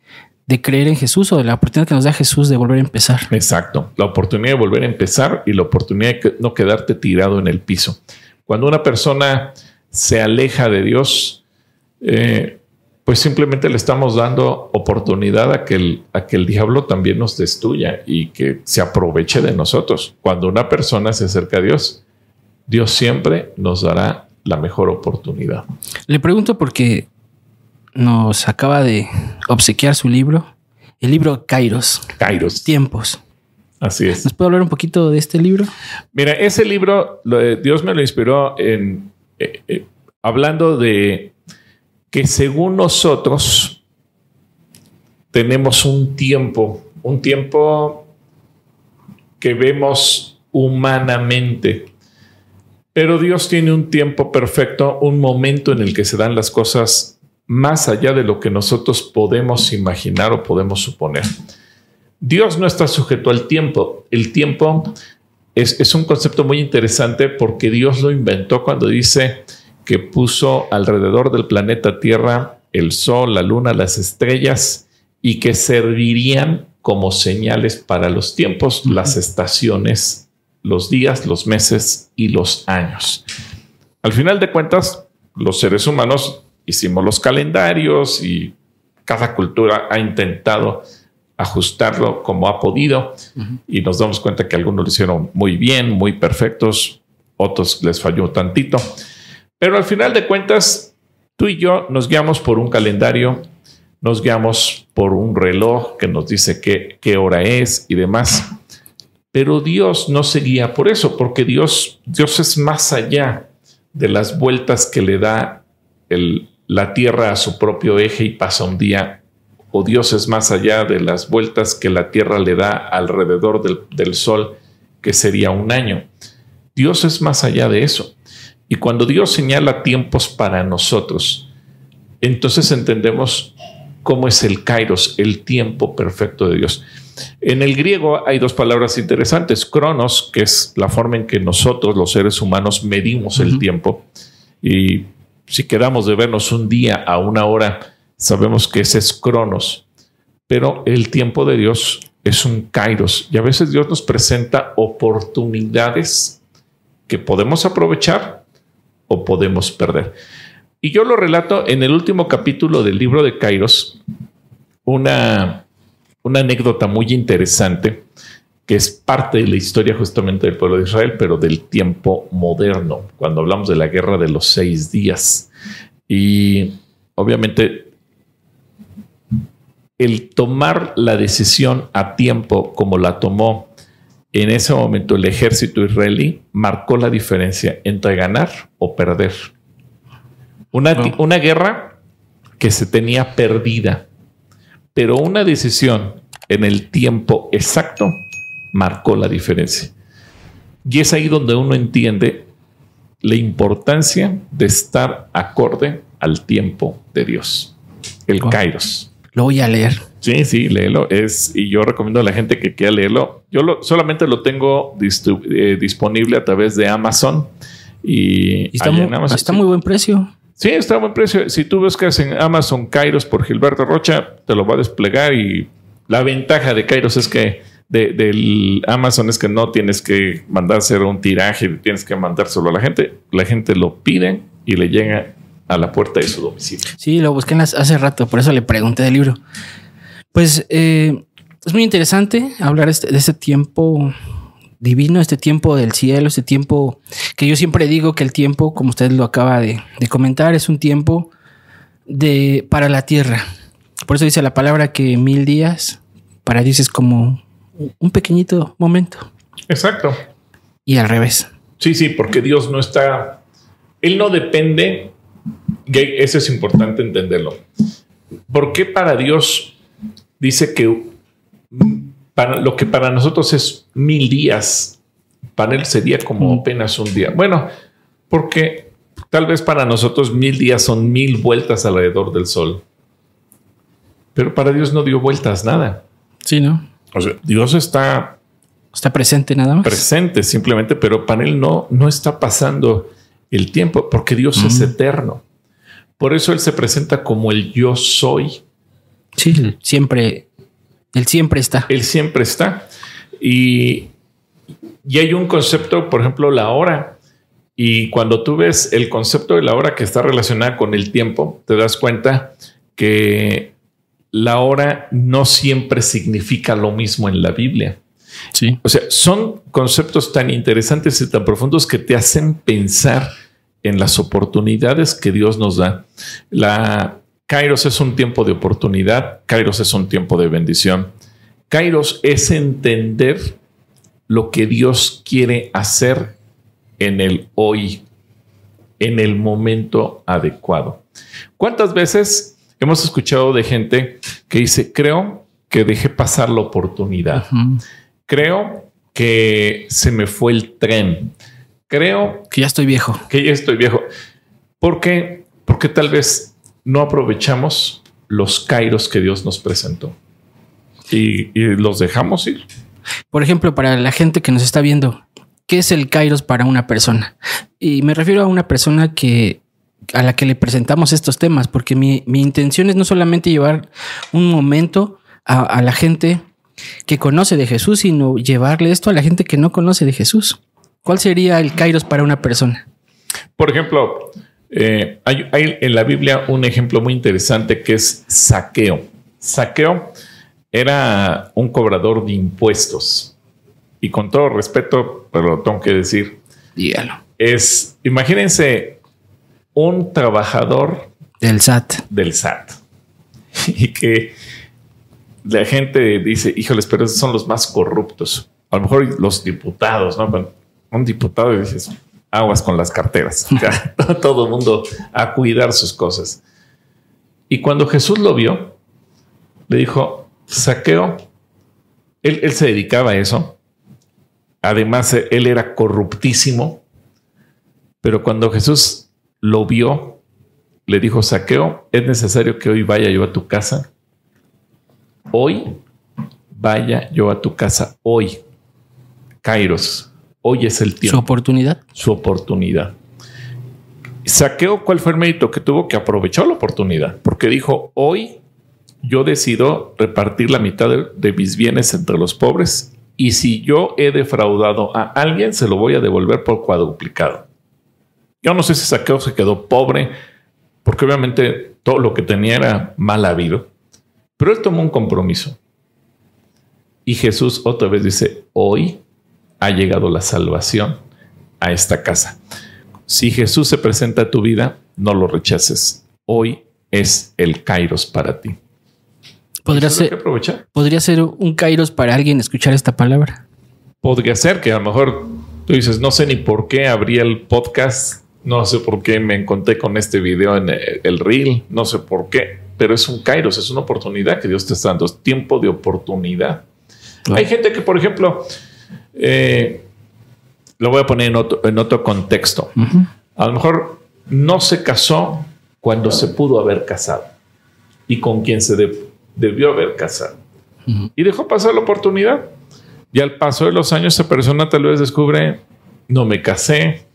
creer en Jesús o de la oportunidad que nos da Jesús de volver a empezar. Exacto, la oportunidad de volver a empezar y la oportunidad de no quedarte tirado en el piso. Cuando una persona se aleja de Dios, eh, pues simplemente le estamos dando oportunidad a que, el, a que el diablo también nos destruya y que se aproveche de nosotros. Cuando una persona se acerca a Dios, Dios siempre nos dará la mejor oportunidad. Le pregunto porque nos acaba de obsequiar su libro, el libro Kairos. Kairos. Tiempos. Así es. ¿Nos puede hablar un poquito de este libro? Mira, ese libro, Dios me lo inspiró en eh, eh, hablando de que según nosotros tenemos un tiempo, un tiempo que vemos humanamente, pero Dios tiene un tiempo perfecto, un momento en el que se dan las cosas más allá de lo que nosotros podemos imaginar o podemos suponer. Dios no está sujeto al tiempo. El tiempo es, es un concepto muy interesante porque Dios lo inventó cuando dice, que puso alrededor del planeta Tierra el Sol, la Luna, las estrellas y que servirían como señales para los tiempos, las estaciones, los días, los meses y los años. Al final de cuentas, los seres humanos hicimos los calendarios y cada cultura ha intentado ajustarlo como ha podido y nos damos cuenta que algunos lo hicieron muy bien, muy perfectos, otros les falló tantito. Pero al final de cuentas, tú y yo nos guiamos por un calendario, nos guiamos por un reloj que nos dice qué, hora es y demás. Pero Dios no se guía por eso, porque Dios, Dios es más allá de las vueltas que le da la Tierra a su propio eje y pasa un día, o Dios es más allá de las vueltas que la Tierra le da alrededor del Sol, que sería un año. Dios es más allá de eso. Y cuando Dios señala tiempos para nosotros, entonces entendemos cómo es el kairos, el tiempo perfecto de Dios. En el griego hay dos palabras interesantes. Cronos, que es la forma en que nosotros, los seres humanos, medimos el tiempo. Y si quedamos de vernos un día a una hora, sabemos que ese es Cronos. Pero el tiempo de Dios es un kairos. Y a veces Dios nos presenta oportunidades que podemos aprovechar o podemos perder. Y yo lo relato en el último capítulo del libro de Kairos, una, una anécdota muy interesante que es parte de la historia justamente del pueblo de Israel, pero del tiempo moderno, cuando hablamos de la guerra de los seis días. Y obviamente el tomar la decisión a tiempo como la tomó en ese momento el ejército israelí marcó la diferencia entre ganar o perder. Una, una guerra que se tenía perdida, pero una decisión en el tiempo exacto marcó la diferencia. Y es ahí donde uno entiende la importancia de estar acorde al tiempo de Dios, el Kairos. Lo voy a leer. Sí, sí, léelo. Es, y yo recomiendo a la gente que quiera leerlo. Yo lo, solamente lo tengo eh, disponible a través de Amazon. Y, está, muy, está muy buen precio. Sí, está a buen precio. Si tú buscas en Amazon Kairos por Gilberto Rocha, te lo va a desplegar. Y la ventaja de Kairos es que del Amazon es que no tienes que mandar hacer un tiraje, tienes que mandárselo a la gente. La gente lo pide y le llega a la puerta de su domicilio. Sí, lo busqué hace rato, por eso le pregunté del libro. Pues eh, es muy interesante hablar este, de este tiempo divino, este tiempo del cielo, este tiempo que yo siempre digo que el tiempo, como usted lo acaba de, comentar, es un tiempo de para la tierra. Por eso dice la palabra que mil días para Dios es como un pequeñito momento. Exacto. Y al revés. Sí, sí, porque Dios no está, Él no depende, eso es importante entenderlo. ¿Por qué para Dios dice que para lo que para nosotros es mil días, para Él sería como mm. apenas un día? Bueno, porque tal vez para nosotros mil días son mil vueltas alrededor del Sol. Pero para Dios no dio vueltas nada. Sí, ¿no? O sea, Dios está... Está presente nada más. Presente simplemente, pero para él no, no está pasando el tiempo porque Dios es eterno. Por eso Él se presenta como el yo soy. Sí, siempre, Él siempre está. Él siempre está. Y, y hay un concepto, por ejemplo, la hora. Y cuando tú ves el concepto de la hora que está relacionada con el tiempo, te das cuenta que la hora no siempre significa lo mismo en la Biblia. Sí. O sea, son conceptos tan interesantes y tan profundos que te hacen pensar en las oportunidades que Dios nos da. La Kairos es un tiempo de oportunidad, Kairos es un tiempo de bendición. Kairos es entender lo que Dios quiere hacer en el hoy, en el momento adecuado. ¿Cuántas veces Hemos escuchado de gente que dice, creo que dejé pasar la oportunidad. Creo que se me fue el tren. Creo que ya estoy viejo. Que ya estoy viejo. ¿Por qué? Porque tal vez no aprovechamos los kairos que Dios nos presentó y, y los dejamos ir. Por ejemplo, para la gente que nos está viendo, ¿qué es el kairos para una persona? Y me refiero a una persona que a la que le presentamos estos temas, porque mi, intención es no solamente llevar un momento a, la gente que conoce de Jesús, sino llevarle esto a la gente que no conoce de Jesús. ¿Cuál sería el kairos para una persona? Por ejemplo, eh, hay, en la Biblia un ejemplo muy interesante que es saqueo. Saqueo era un cobrador de impuestos. Y con todo respeto, pero lo tengo que decir. Dígalo. Es, imagínense un trabajador del SAT. Del SAT. Y que la gente dice, híjoles, pero esos son los más corruptos. a lo mejor los diputados, ¿no? Un diputado y dices, aguas con las carteras. Todo el mundo a cuidar sus cosas. Y cuando Jesús lo vio, le dijo, saqueo, él, él se dedicaba a eso. Además, él era corruptísimo. Pero cuando Jesús lo vio, le dijo, saqueo, es necesario que hoy vaya yo a tu casa. Hoy vaya yo a tu casa. Hoy. Kairos. Hoy es el tiempo. Su oportunidad. Su oportunidad. Saqueo, ¿cuál fue el mérito que tuvo? Que aprovechó la oportunidad, porque dijo, hoy yo decido repartir la mitad de, de, mis bienes entre los pobres y si yo he defraudado a alguien, se lo voy a devolver por cuadruplicado. Yo no sé si Saqueo se quedó pobre, porque obviamente todo lo que tenía era mal habido, pero él tomó un compromiso. Y Jesús otra vez dice, hoy ha llegado la salvación a esta casa. Si Jesús se presenta a tu vida, no lo rechaces. Hoy es el Kairos para ti. Podría ser, podría ser un Kairos para alguien escuchar esta palabra. Podría ser que a lo mejor tú dices, no sé ni por qué abrí el podcast, no sé por qué me encontré con este video en el reel, no sé por qué, pero es un Kairos, es una oportunidad que Dios te está dando, es tiempo de oportunidad. Hay gente que, por ejemplo, eh, lo voy a poner en otro, en otro contexto. Uh -huh. A lo mejor no se casó cuando se pudo haber casado y con quien se de, debió haber casado. Uh -huh. Y dejó pasar la oportunidad. Y al paso de los años, esa persona tal vez descubre, no me casé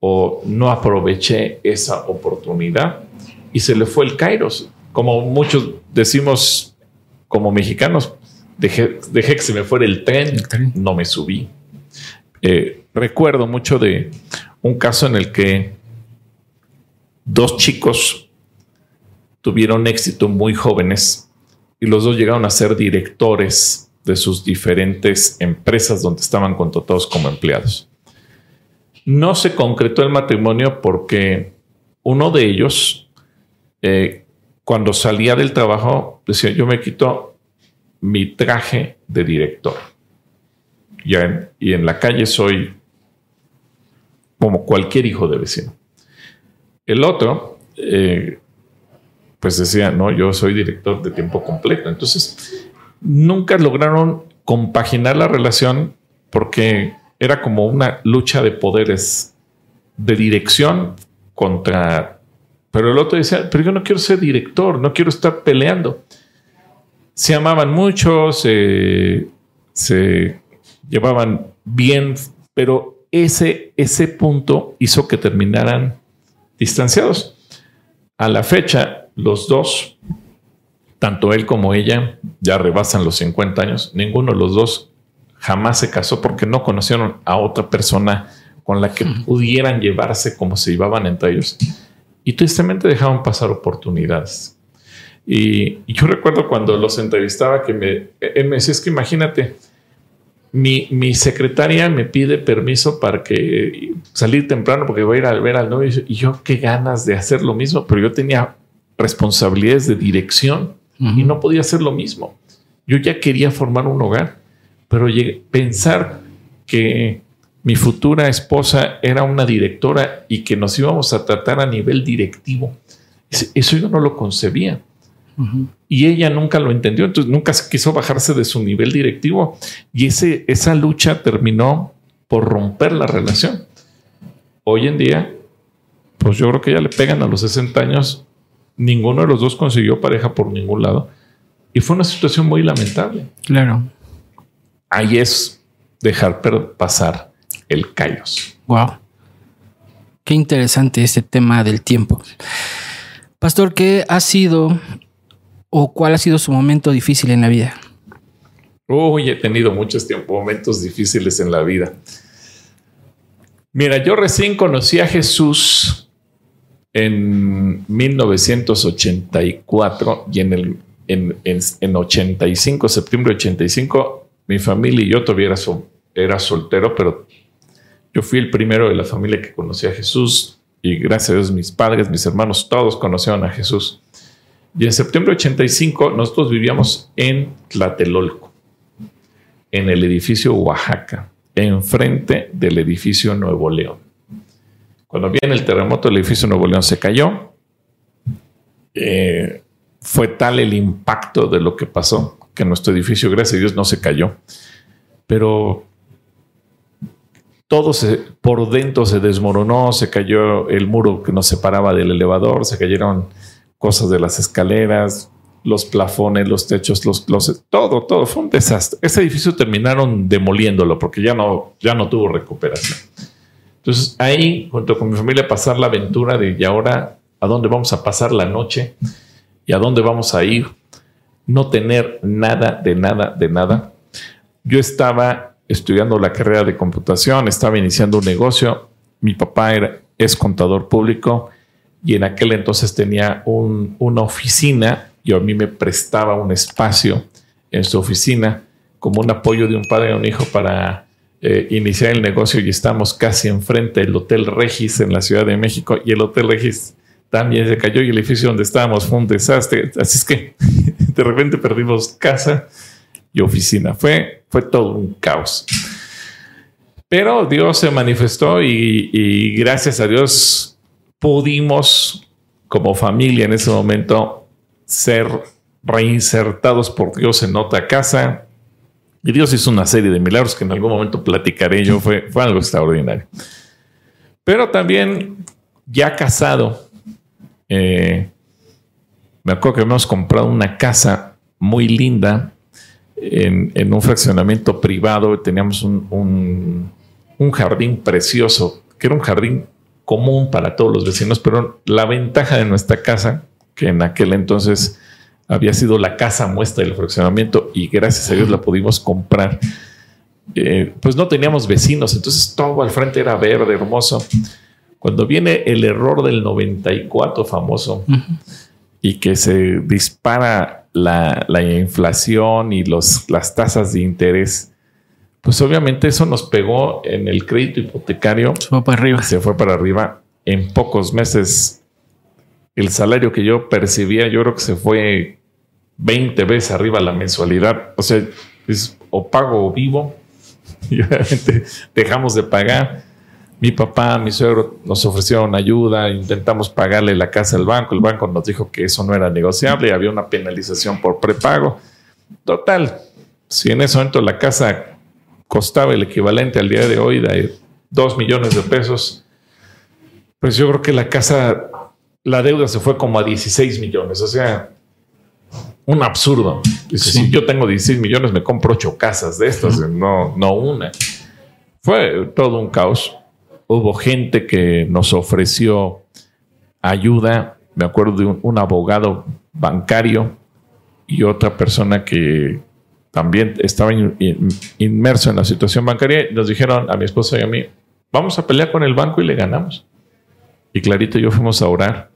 o no aproveché esa oportunidad y se le fue el Kairos. Como muchos decimos como mexicanos, dejé, dejé que se me fuera el tren, el tren. no me subí. Eh, recuerdo mucho de un caso en el que dos chicos tuvieron éxito muy jóvenes y los dos llegaron a ser directores de sus diferentes empresas donde estaban contratados como empleados. No se concretó el matrimonio porque uno de ellos, eh, cuando salía del trabajo, decía, yo me quito mi traje de director. Y en la calle soy como cualquier hijo de vecino. El otro, eh, pues decía, no, yo soy director de tiempo completo. Entonces, nunca lograron compaginar la relación porque era como una lucha de poderes de dirección contra... Pero el otro decía, pero yo no quiero ser director, no quiero estar peleando se amaban mucho, se, se llevaban bien, pero ese, ese punto hizo que terminaran distanciados. A la fecha, los dos, tanto él como ella, ya rebasan los 50 años. Ninguno de los dos jamás se casó porque no conocieron a otra persona con la que pudieran llevarse como se llevaban entre ellos. Y tristemente dejaban pasar oportunidades. Y, y, yo recuerdo cuando los entrevistaba que me, él me decía, es que imagínate, mi, mi, secretaria me pide permiso para que salir temprano porque voy a ir a ver al novio y yo qué ganas de hacer lo mismo, pero yo tenía responsabilidades de dirección uh -huh. y no podía hacer lo mismo. Yo ya quería formar un hogar, pero llegué, pensar que mi futura esposa era una directora y que nos íbamos a tratar a nivel directivo, eso yo no lo concebía. Uh -huh. Y ella nunca lo entendió, entonces nunca quiso bajarse de su nivel directivo. Y ese, esa lucha terminó por romper la relación. Hoy en día, pues yo creo que ya le pegan a los 60 años. Ninguno de los dos consiguió pareja por ningún lado. Y fue una situación muy lamentable. Claro. Ahí es dejar pasar el Kairos. Wow. Qué interesante este tema del tiempo. Pastor, ¿qué ha sido o cuál ha sido su momento difícil en la vida? Uy, he tenido muchos tiempos, momentos difíciles en la vida. Mira, yo recién conocí a Jesús en 1984 y en el en, en, en 85, septiembre de 85, mi familia y yo todavía era, sol, era soltero, pero yo fui el primero de la familia que conocí a Jesús y gracias a Dios mis padres, mis hermanos, todos conocieron a Jesús. Y en septiembre de 85 nosotros vivíamos en Tlatelolco. en el edificio Oaxaca, enfrente del edificio Nuevo León. Cuando viene el terremoto, el edificio Nuevo León se cayó. Eh, fue tal el impacto de lo que pasó que nuestro edificio, gracias a Dios, no se cayó. Pero todo se, por dentro se desmoronó, se cayó el muro que nos separaba del elevador, se cayeron cosas de las escaleras, los plafones, los techos, los closets, todo, todo. Fue un desastre. Ese edificio terminaron demoliéndolo porque ya no, ya no tuvo recuperación. Entonces ahí, junto con mi familia, pasar la aventura de y ahora a dónde vamos a pasar la noche y a dónde vamos a ir. No tener nada, de nada, de nada. Yo estaba estudiando la carrera de computación, estaba iniciando un negocio. Mi papá era, es contador público y en aquel entonces tenía una oficina y a mí me prestaba un espacio en su oficina como un apoyo de un padre a un hijo para eh, iniciar el negocio y estamos casi enfrente del Hotel Regis en la Ciudad de México y el Hotel Regis también se cayó y el edificio donde estábamos fue un desastre. Así es que de repente perdimos casa y oficina. Fue, fue todo un caos. Pero Dios se manifestó y, y gracias a Dios pudimos como familia en ese momento ser reinsertados por Dios en otra casa. Y Dios hizo una serie de milagros que en algún momento platicaré yo. Fue, fue algo extraordinario. Pero también, ya casado, eh, me acuerdo que habíamos comprado una casa muy linda en, un fraccionamiento privado. Teníamos un, un jardín precioso, que era un jardín común para todos los vecinos, pero la ventaja de nuestra casa que en aquel entonces había sido la casa muestra del fraccionamiento y gracias a Dios la pudimos comprar. Eh, pues no teníamos vecinos, entonces todo al frente era verde, hermoso. Cuando viene el error del 94 famoso y que se dispara la, inflación y los, las tasas de interés, pues obviamente eso nos pegó en el crédito hipotecario. Se fue para arriba. Se fue para arriba. En pocos meses el salario que yo percibía, yo creo que se fue 20 veces arriba la mensualidad. O sea, es o pago o vivo. Y obviamente dejamos de pagar. Mi papá, mi suegro nos ofrecieron ayuda, intentamos pagarle la casa al banco. El banco nos dijo que eso no era negociable, había una penalización por prepago. Total, si en ese momento la casa costaba el equivalente al día de hoy de 2 millones de pesos, pues yo creo que la casa la deuda se fue como a 16 millones. O sea, un absurdo. Dice, si yo tengo 16 millones, me compro ocho casas de estas, no, no una. Fue todo un caos. Hubo gente que nos ofreció ayuda. Me acuerdo de un, abogado bancario y otra persona que también estaba inmerso en la situación bancaria. Nos dijeron a mi esposa y a mí, vamos a pelear con el banco y le ganamos. Y Clarito y yo fuimos a orar.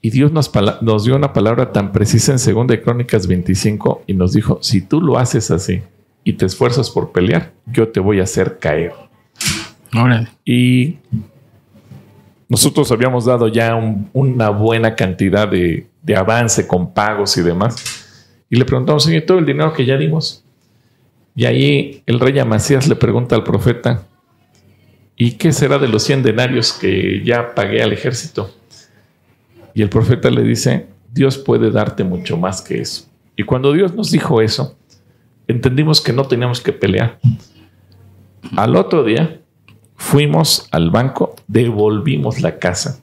Y Dios nos, nos, dio una palabra tan precisa en 2 Crónicas 25 y nos dijo, si tú lo haces así y te esfuerzas por pelear, yo te voy a hacer caer. Y nosotros habíamos dado ya una buena cantidad de, de, avance con pagos y demás. Y le preguntamos, Señor, todo el dinero que ya dimos. Y ahí el rey Amasías le pregunta al profeta, ¿y qué será de los 100 denarios que ya pagué al ejército? Y el profeta le dice, Dios puede darte mucho más que eso. Y cuando Dios nos dijo eso, entendimos que no teníamos que pelear. Al otro día fuimos al banco, devolvimos la casa.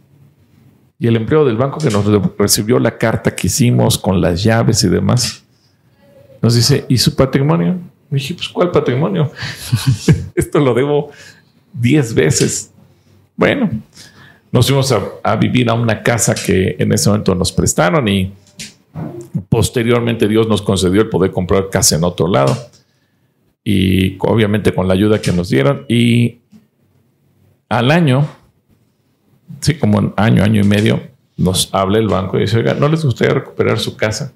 Y el empleado del banco que nos recibió la carta que hicimos con las llaves y demás, nos dice, ¿y su patrimonio? Y dije, pues ¿cuál patrimonio? Esto lo debo diez veces. Bueno, nos fuimos a, vivir a una casa que en ese momento nos prestaron y posteriormente Dios nos concedió el poder comprar casa en otro lado y obviamente con la ayuda que nos dieron y al año, sí, como un año, año y medio, nos habla el banco y dice, oiga, ¿no les gustaría recuperar su casa?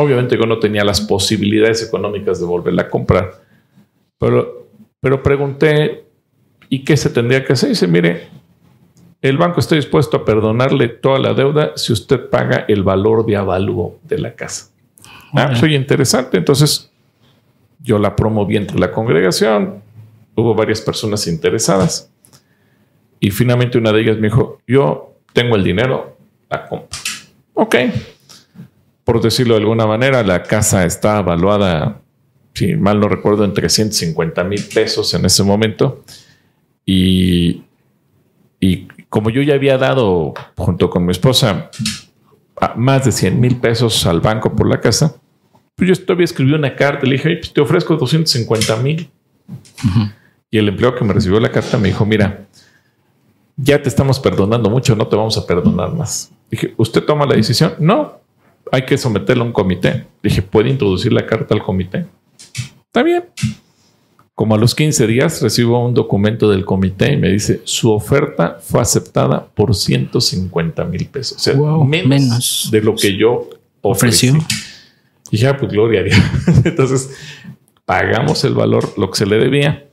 Obviamente yo no tenía las posibilidades económicas de volverla a comprar, pero, pero pregunté, ¿y qué se tendría que hacer? Y dice, mire, el banco está dispuesto a perdonarle toda la deuda si usted paga el valor de avalúo de la casa. Ah, soy interesante. Entonces, Yo la promoví entre la congregación, hubo varias personas interesadas y finalmente una de ellas me dijo, yo tengo el dinero, la compro. Ok. Por decirlo de alguna manera, la casa está evaluada, si mal no recuerdo, en 350 mil pesos en ese momento. Y, y como yo ya había dado, junto con mi esposa, más de 100 mil pesos al banco por la casa, pues yo todavía escribí una carta, le dije, pues te ofrezco 250 mil. Y el empleado que me recibió la carta me dijo, mira, ya te estamos perdonando mucho, no te vamos a perdonar más. Dije, ¿usted toma la decisión? No, hay que someterlo a un comité. Dije, ¿puede introducir la carta al comité? Está bien. Como a los 15 días recibo un documento del comité y me dice, su oferta fue aceptada por 150 mil pesos. O sea, menos, de lo que yo ofrecí. ofreció. Y ya, pues gloria a Dios. Entonces, pagamos el valor, lo que se le debía.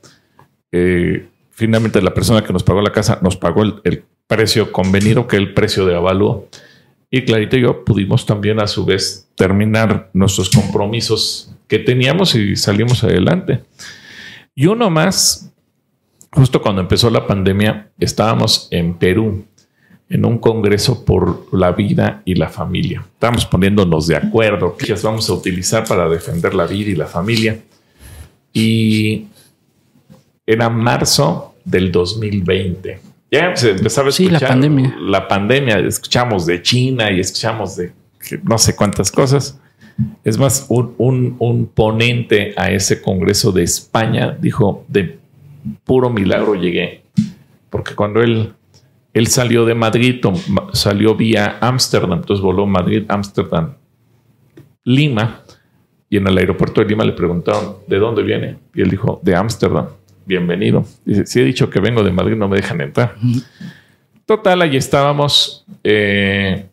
Eh, finalmente, la persona que nos pagó la casa nos pagó el, precio convenido, que es el precio de avalúo. Y Clarita y yo pudimos también, a su vez, terminar nuestros compromisos que teníamos y salimos adelante. Y uno más, justo cuando empezó la pandemia, estábamos en Perú en un congreso por la vida y la familia. Estamos poniéndonos de acuerdo qué vamos a utilizar para defender la vida y la familia. Y era marzo del 2020. Ya se empezaba a escuchar la pandemia. La pandemia, escuchamos de China y escuchamos de no sé cuántas cosas. Es más, un, un ponente a ese congreso de España dijo, de puro milagro llegué, porque cuando él él salió de Madrid, salió vía Ámsterdam, entonces voló Madrid, Ámsterdam, Lima, y en el aeropuerto de Lima le preguntaron, ¿de dónde viene? Y él dijo, de Ámsterdam, bienvenido. Dice, si he dicho que vengo de Madrid, no me dejan entrar. Total, allí estábamos, eh,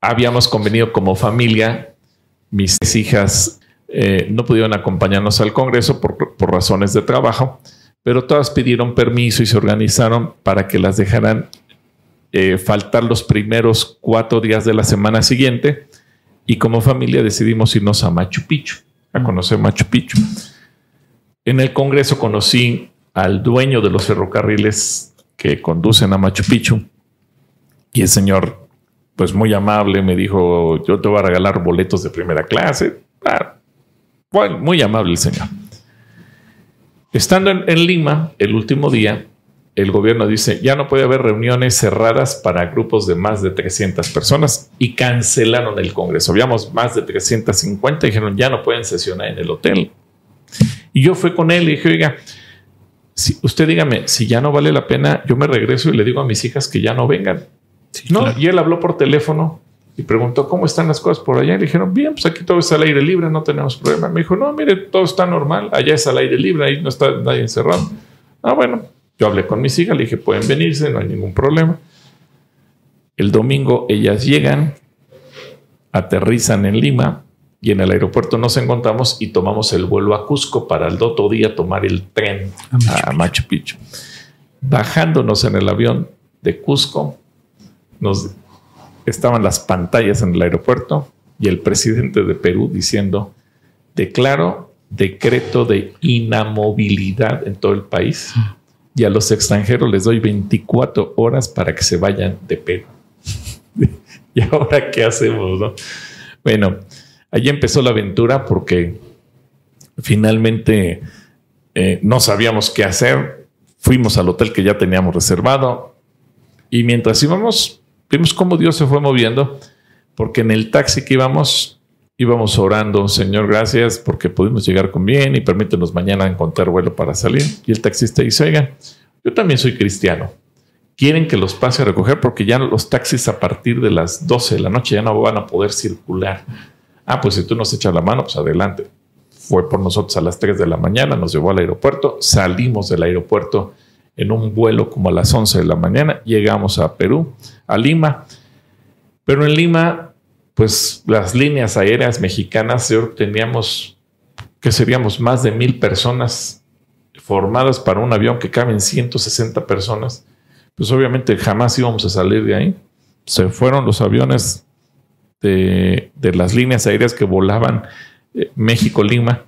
habíamos convenido como familia, mis hijas eh, no pudieron acompañarnos al Congreso por, por razones de trabajo, pero todas pidieron permiso y se organizaron para que las dejaran eh, faltar los primeros cuatro días de la semana siguiente y como familia decidimos irnos a Machu Picchu, a conocer Machu Picchu. En el Congreso conocí al dueño de los ferrocarriles que conducen a Machu Picchu y el señor, pues muy amable, me dijo, yo te voy a regalar boletos de primera clase. Ah, muy amable el señor. Estando en Lima el último día, el gobierno dice, ya no puede haber reuniones cerradas para grupos de más de 300 personas y cancelaron el Congreso. Habíamos más de 350 y dijeron, ya no pueden sesionar en el hotel. Y yo fui con él y dije, oiga, si, usted dígame, si ya no vale la pena, yo me regreso y le digo a mis hijas que ya no vengan. no, y él habló por teléfono y preguntó cómo están las cosas por allá. Y le dijeron, bien, pues aquí todo está al aire libre, no tenemos problema. Me dijo, no, mire, todo está normal, allá es al aire libre, ahí no está nadie encerrado. Ah, bueno, yo hablé con mis hijas, le dije, pueden venirse, no hay ningún problema. El domingo ellas llegan, aterrizan en Lima y en el aeropuerto nos encontramos y tomamos el vuelo a Cusco para el otro día tomar el tren a Machu Picchu. Bajándonos en el avión de Cusco, nos estaban las pantallas en el aeropuerto y el presidente de Perú diciendo, declaro decreto de inamovilidad en todo el país y a los extranjeros les doy 24 horas para que se vayan de Perú. ¿Y ahora qué hacemos? Bueno, allí empezó la aventura porque finalmente eh, no sabíamos qué hacer. Fuimos al hotel que ya teníamos reservado y mientras íbamos, vimos cómo Dios se fue moviendo porque en el taxi que íbamos, íbamos orando, Señor, gracias porque pudimos llegar con bien y permítenos mañana encontrar vuelo para salir. Y el taxista dice, oigan, yo también soy cristiano. Quieren que los pase a recoger porque ya los taxis a partir de las 12 de la noche ya no van a poder circular. Ah, pues si tú nos echas la mano, pues adelante. Fue por nosotros a las 3 de la mañana, nos llevó al aeropuerto, salimos del aeropuerto en un vuelo como a las 11 de la mañana, llegamos a Perú, a Lima, pero en Lima, pues las líneas aéreas mexicanas, yo teníamos que seríamos más de mil personas formadas para un avión que caben 160 personas, pues obviamente jamás íbamos a salir de ahí. Se fueron los aviones de, las líneas aéreas que volaban eh, México-Lima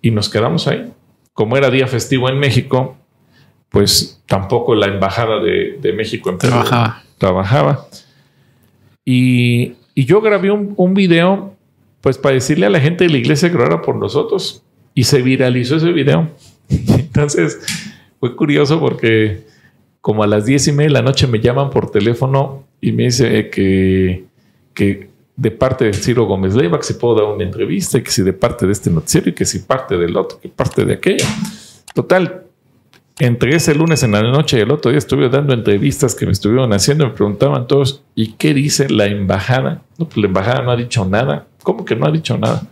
y nos quedamos ahí. Como era día festivo en México, pues tampoco la embajada de, de México en Perú Trabajaba. trabajaba. Y, y yo grabé un, un video, pues para decirle a la gente de la iglesia que orara por nosotros. Y se viralizó ese video. Entonces fue curioso porque como a las diez y media de la noche me llaman por teléfono y me dice que, que de parte de Ciro Gómez Leiva que si puedo dar una entrevista, y que si de parte de este noticiero y que si parte del otro, que parte de aquello. Total, entre ese lunes en la noche y el otro día estuve dando entrevistas que me estuvieron haciendo, me preguntaban todos, ¿y qué dice la embajada? No, pues la embajada no ha dicho nada. ¿Cómo que no ha dicho nada?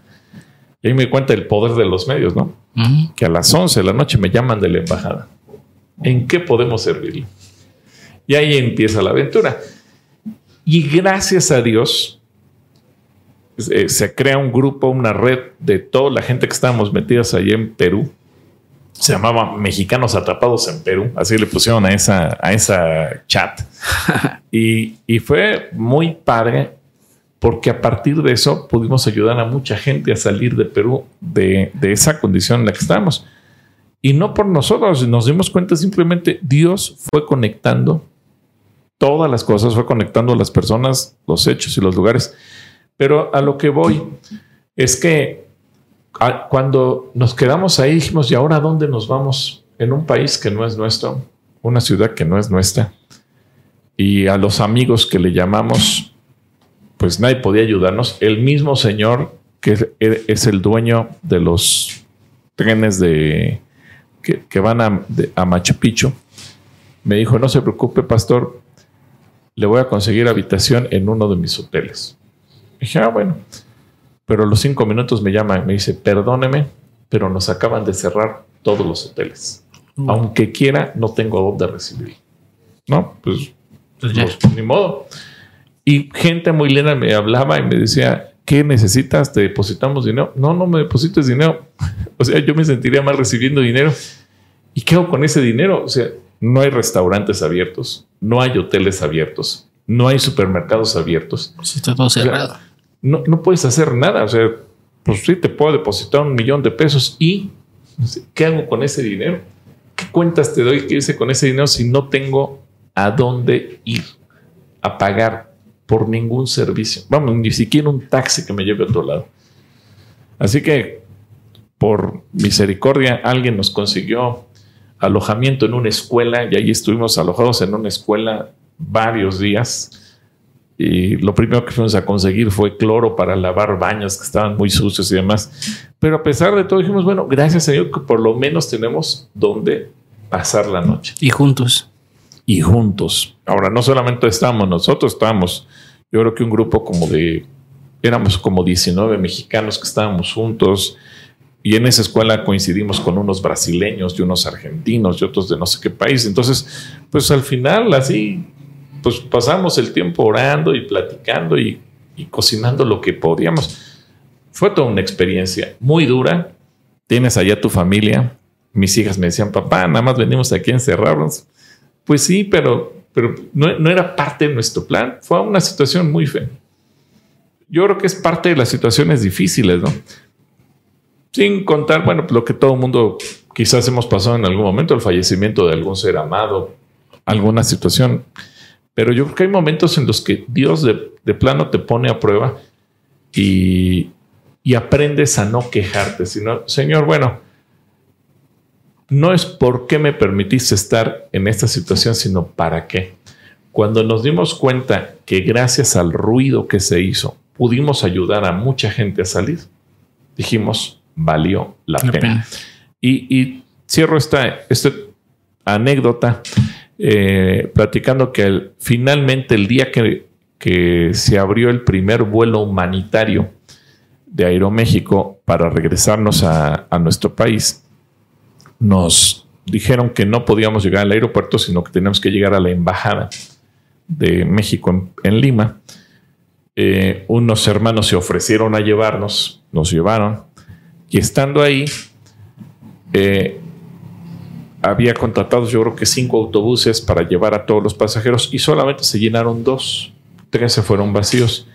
Y ahí me di cuenta el poder de los medios, ¿no? Mm. Que a las 11 de la noche me llaman de la embajada. ¿En qué podemos servirle? Y ahí empieza la aventura. Y gracias a Dios, eh, se crea un grupo, una red de toda la gente que estábamos metidas allí en Perú. Se llamaba Mexicanos Atrapados en Perú. Así le pusieron a esa, a esa chat. y, y fue muy padre porque a partir de eso pudimos ayudar a mucha gente a salir de Perú de, de esa condición en la que estamos. Y no por nosotros, nos dimos cuenta simplemente Dios fue conectando todas las cosas, fue conectando las personas, los hechos y los lugares. Pero a lo que voy es que cuando nos quedamos ahí dijimos, ¿y ahora dónde nos vamos? En un país que no es nuestro, una ciudad que no es nuestra. Y a los amigos que le llamamos, pues nadie podía ayudarnos. El mismo señor que es- es el dueño de los trenes de, que, que van a, de- a Machu Picchu, me dijo, no se preocupe, pastor, le voy a conseguir habitación en uno de mis hoteles. Dije, ah, bueno. Pero a los cinco minutos me llama y me dice, perdóneme, pero nos acaban de cerrar todos los hoteles. Mm. Aunque quiera, no tengo dónde recibir. No, pues, Pues pues, ni modo. Y gente muy linda me hablaba y me decía, ¿qué necesitas? ¿Te depositamos dinero? No, no me deposites dinero. O sea, yo me sentiría mal recibiendo dinero. ¿Y qué hago con ese dinero? O sea, no hay restaurantes abiertos, no hay hoteles abiertos, no hay supermercados abiertos. Sí, está todo cerrado. No, no puedes hacer nada. O sea, pues sí, te puedo depositar un millón de pesos y ¿qué hago con ese dinero? ¿Qué cuentas te doy que hice con ese dinero si no tengo a dónde ir a pagar por ningún servicio? Vamos, ni siquiera un taxi que me lleve a otro lado. Así que, por misericordia, alguien nos consiguió alojamiento en una escuela y ahí estuvimos alojados en una escuela varios días. Y lo primero que fuimos a conseguir fue cloro para lavar baños que estaban muy sucios y demás. Pero a pesar de todo dijimos, bueno, gracias Dios que por lo menos tenemos donde pasar la noche Y juntos. y juntos. Ahora, no solamente estábamos nosotros, estábamos, yo creo que un grupo como de, éramos como 19 mexicanos que estábamos juntos. Y en esa escuela coincidimos con unos brasileños y unos argentinos y otros de no sé qué país. Entonces, pues al final así, pues pasamos el tiempo orando y platicando y, y cocinando lo que podíamos. Fue toda una experiencia muy dura. Tienes allá tu familia. Mis hijas me decían, papá, nada más venimos aquí a encerrarnos. Pues sí, pero, pero no, no era parte de nuestro plan. Fue una situación muy fea. Yo creo que es parte de las situaciones difíciles, ¿no? Sin contar, bueno, lo que todo el mundo quizás hemos pasado en algún momento, el fallecimiento de algún ser amado, alguna situación. Pero yo creo que hay momentos en los que Dios de, de plano te pone a prueba y, y aprendes a no quejarte, sino, Señor, bueno, no es por qué me permitiste estar en esta situación, sino para qué. Cuando nos dimos cuenta que gracias al ruido que se hizo, pudimos ayudar a mucha gente a salir, dijimos, valió la, La pena. pena. Y, y cierro esta, esta anécdota eh, platicando que finalmente el día que, se abrió el primer vuelo humanitario de Aeroméxico para regresarnos a, nuestro país, nos dijeron que no podíamos llegar al aeropuerto, sino que teníamos que llegar a la embajada de México en, en Lima. Eh, unos hermanos se ofrecieron a llevarnos, nos llevaron, y estando ahí, eh, había contratados yo creo que cinco autobuses para llevar a todos los pasajeros y solamente se llenaron dos, tres se fueron vacíos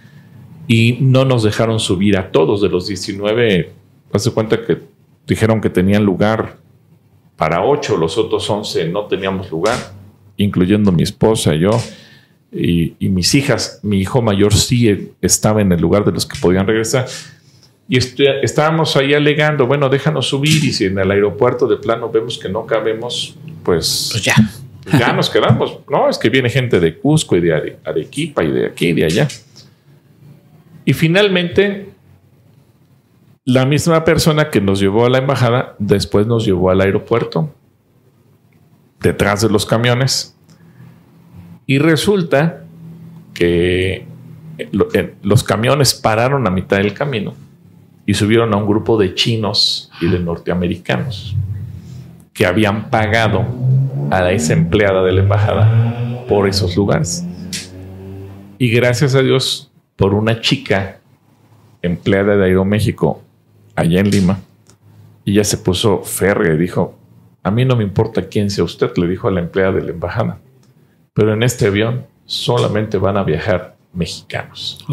y no nos dejaron subir a todos de los 19, haz de cuenta que dijeron que tenían lugar para ocho, los otros once no teníamos lugar, incluyendo mi esposa yo y mis hijas. Mi hijo mayor sí estaba en el lugar de los que podían regresar. Y este, estábamos ahí alegando, bueno, déjanos subir y si en el aeropuerto de plano vemos que no cabemos, pues, Pues ya. ya nos quedamos. No, es que viene gente de Cusco y de Are- Arequipa y de aquí y de allá. Y finalmente, la misma persona que nos llevó a la embajada, después nos llevó al aeropuerto, detrás de los camiones. Y resulta que los camiones pararon a mitad del camino y subieron a un grupo de chinos y de norteamericanos que habían pagado a esa empleada de la embajada por esos lugares. Y gracias a Dios, por una chica empleada de Aeroméxico allá en Lima, ella se puso férrea y dijo, a mí no me importa quién sea usted, le dijo a la empleada de la embajada, pero en este avión solamente van a viajar mexicanos.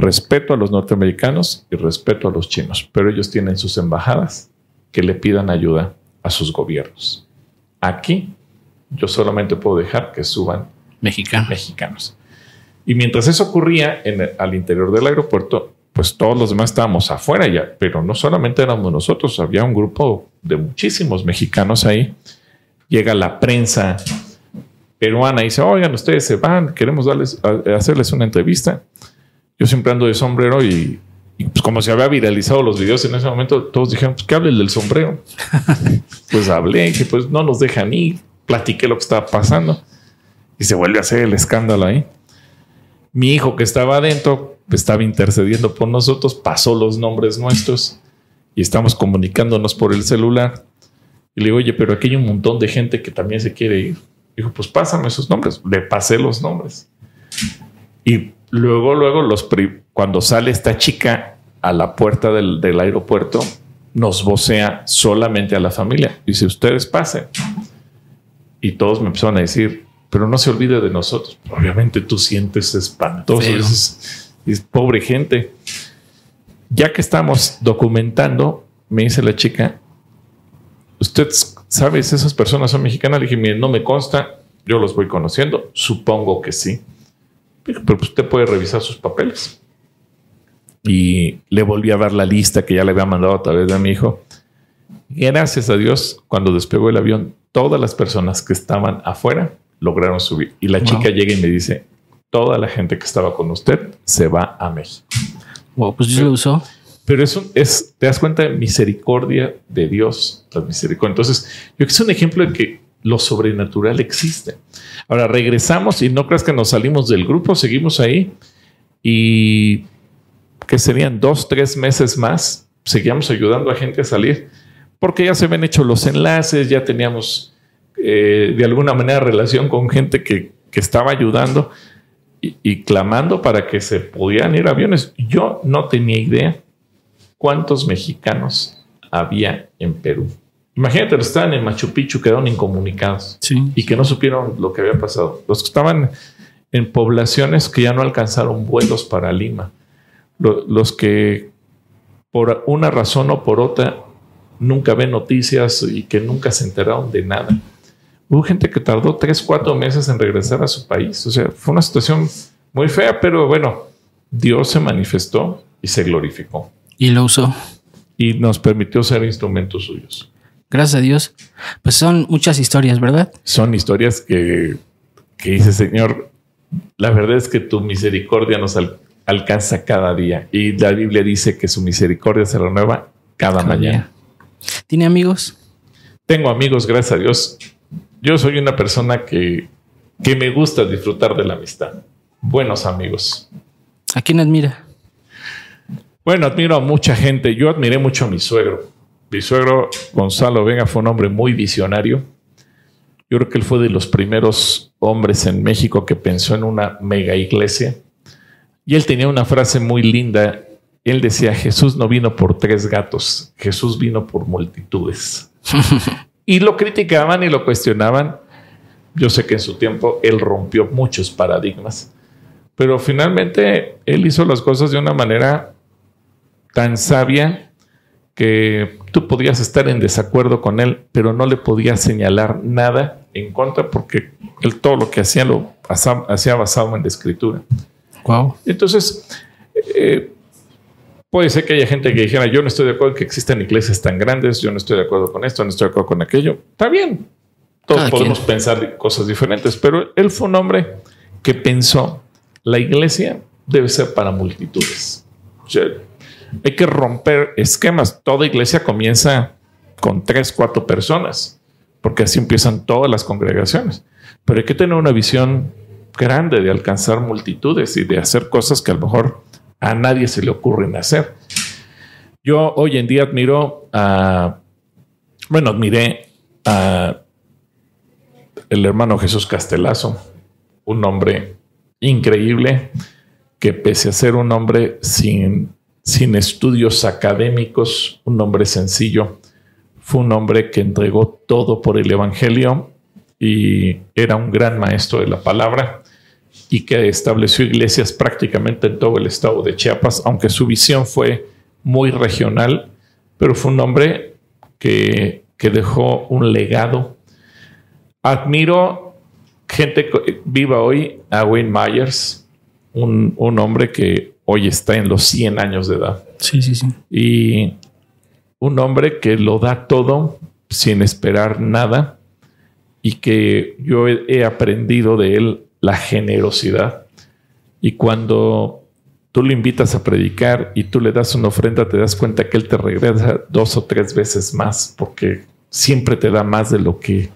Respeto a los norteamericanos y respeto a los chinos, pero ellos tienen sus embajadas que le pidan ayuda a sus gobiernos. Aquí yo solamente puedo dejar que suban Mexicano. mexicanos. Y mientras eso ocurría en el- al interior del aeropuerto, pues todos los demás estábamos afuera ya, pero no solamente éramos nosotros, había un grupo de muchísimos mexicanos ahí. Llega la prensa peruana y dice, oigan, ustedes se van, queremos darles, hacerles una entrevista. Yo siempre ando de sombrero y, y, pues como se había viralizado los videos en ese momento, todos dijeron, pues que hable el del sombrero. pues hablé, que pues no nos dejan ir, platiqué lo que estaba pasando y se vuelve a hacer el escándalo ahí. Mi hijo que estaba adentro estaba intercediendo por nosotros, pasó los nombres nuestros y estamos comunicándonos por el celular. Y le digo, oye, pero aquí hay un montón de gente que también se quiere ir. Dijo, pues pásame esos nombres. Le pasé los nombres. Y luego, luego, los pri- cuando sale esta chica a la puerta del, del aeropuerto, nos vocea solamente a la familia. Dice, ustedes pasen. Y todos me empezaron a decir, pero no se olvide de nosotros. Obviamente tú sientes espantoso. Dices, pobre gente. Ya que estamos documentando, me dice la chica, ¿usted sabe si esas personas son mexicanas? Le dije, mire, no me consta, yo los voy conociendo, supongo que sí. Pero pues, usted puede revisar sus papeles. Y le volví a dar la lista que ya le había mandado a través de mi hijo. Gracias a Dios, cuando despegó el avión, todas las personas que estaban afuera lograron subir. Y la Wow. chica llega y me dice, toda la gente que estaba con usted se va a México. Wow, pues Dios lo usó. Pero es, un- es, te das cuenta de misericordia de Dios, la misericordia. Entonces, yo creo que es un ejemplo de que lo sobrenatural existe. Ahora regresamos y no creas que nos salimos del grupo, seguimos ahí y que serían dos, tres meses más, seguíamos ayudando a gente a salir, porque ya se habían hecho los enlaces, ya teníamos eh, de alguna manera relación con gente que, que estaba ayudando y, y clamando para que se pudieran ir aviones. Yo no tenía idea cuántos mexicanos había en Perú. Imagínate, los que estaban en Machu Picchu quedaron incomunicados Sí. y que no supieron lo que había pasado. Los que estaban en poblaciones que ya no alcanzaron vuelos para Lima. Lo- los que por una razón o por otra nunca ven noticias y que nunca se enteraron de nada. Hubo gente que tardó tres, cuatro meses en regresar a su país. O sea, fue una situación muy fea, pero bueno, Dios se manifestó y se glorificó Y lo usó. y nos permitió ser instrumentos suyos. Gracias a Dios. Pues son muchas historias, ¿verdad? Son historias que, que dice Señor, la verdad es que tu misericordia nos al- alcanza cada día y la Biblia dice que su misericordia se renueva cada, Cada mañana. día. ¿Tiene amigos? Tengo amigos, gracias a Dios. Yo soy una persona que, que me gusta disfrutar de la amistad. Buenos amigos. ¿A quién admira? Bueno, admiro a mucha gente. Yo admiré mucho a mi suegro. Mi suegro Gonzalo Vega fue un hombre muy visionario. Yo creo que él fue de los primeros hombres en México que pensó en una mega iglesia. Y él tenía una frase muy linda. Él decía, Jesús no vino por tres gatos, Jesús vino por multitudes. y lo criticaban y lo cuestionaban. Yo sé que en su tiempo él rompió muchos paradigmas, pero finalmente él hizo las cosas de una manera tan sabia que tú podías estar en desacuerdo con él, pero no le podías señalar nada en contra porque él todo lo que hacía lo hacía basado en la escritura. Wow. Entonces, eh, puede ser que haya gente que dijera, yo no estoy de acuerdo en que existan iglesias tan grandes, yo no estoy de acuerdo con esto, no estoy de acuerdo con aquello. Está bien. Todos Cada podemos quien. pensar cosas diferentes, pero él fue un hombre que pensó, la iglesia debe ser para multitudes. O sea, hay que romper esquemas. Toda iglesia comienza con tres, cuatro personas, porque así empiezan todas las congregaciones. Pero hay que tener una visión grande de alcanzar multitudes y de hacer cosas que a lo mejor a nadie se le ocurren hacer. Yo hoy en día admiro a, bueno, admiré a el hermano Jesús Castelazo, un hombre increíble que pese a ser un hombre sin, sin estudios académicos, un hombre sencillo, fue un hombre que entregó todo por el Evangelio y era un gran maestro de la palabra y que estableció iglesias prácticamente en todo el estado de Chiapas, aunque su visión fue muy regional, pero fue un hombre que, que dejó un legado. Admiro gente viva hoy, a Wayne Myers, un, un hombre que hoy está en los 100 años de edad. Sí, sí, sí. y un hombre que lo da todo sin esperar nada y que yo he, aprendido de él la generosidad. Y cuando tú le invitas a predicar y tú le das una ofrenda te das cuenta que él te regresa dos o tres veces más porque siempre te da más de lo que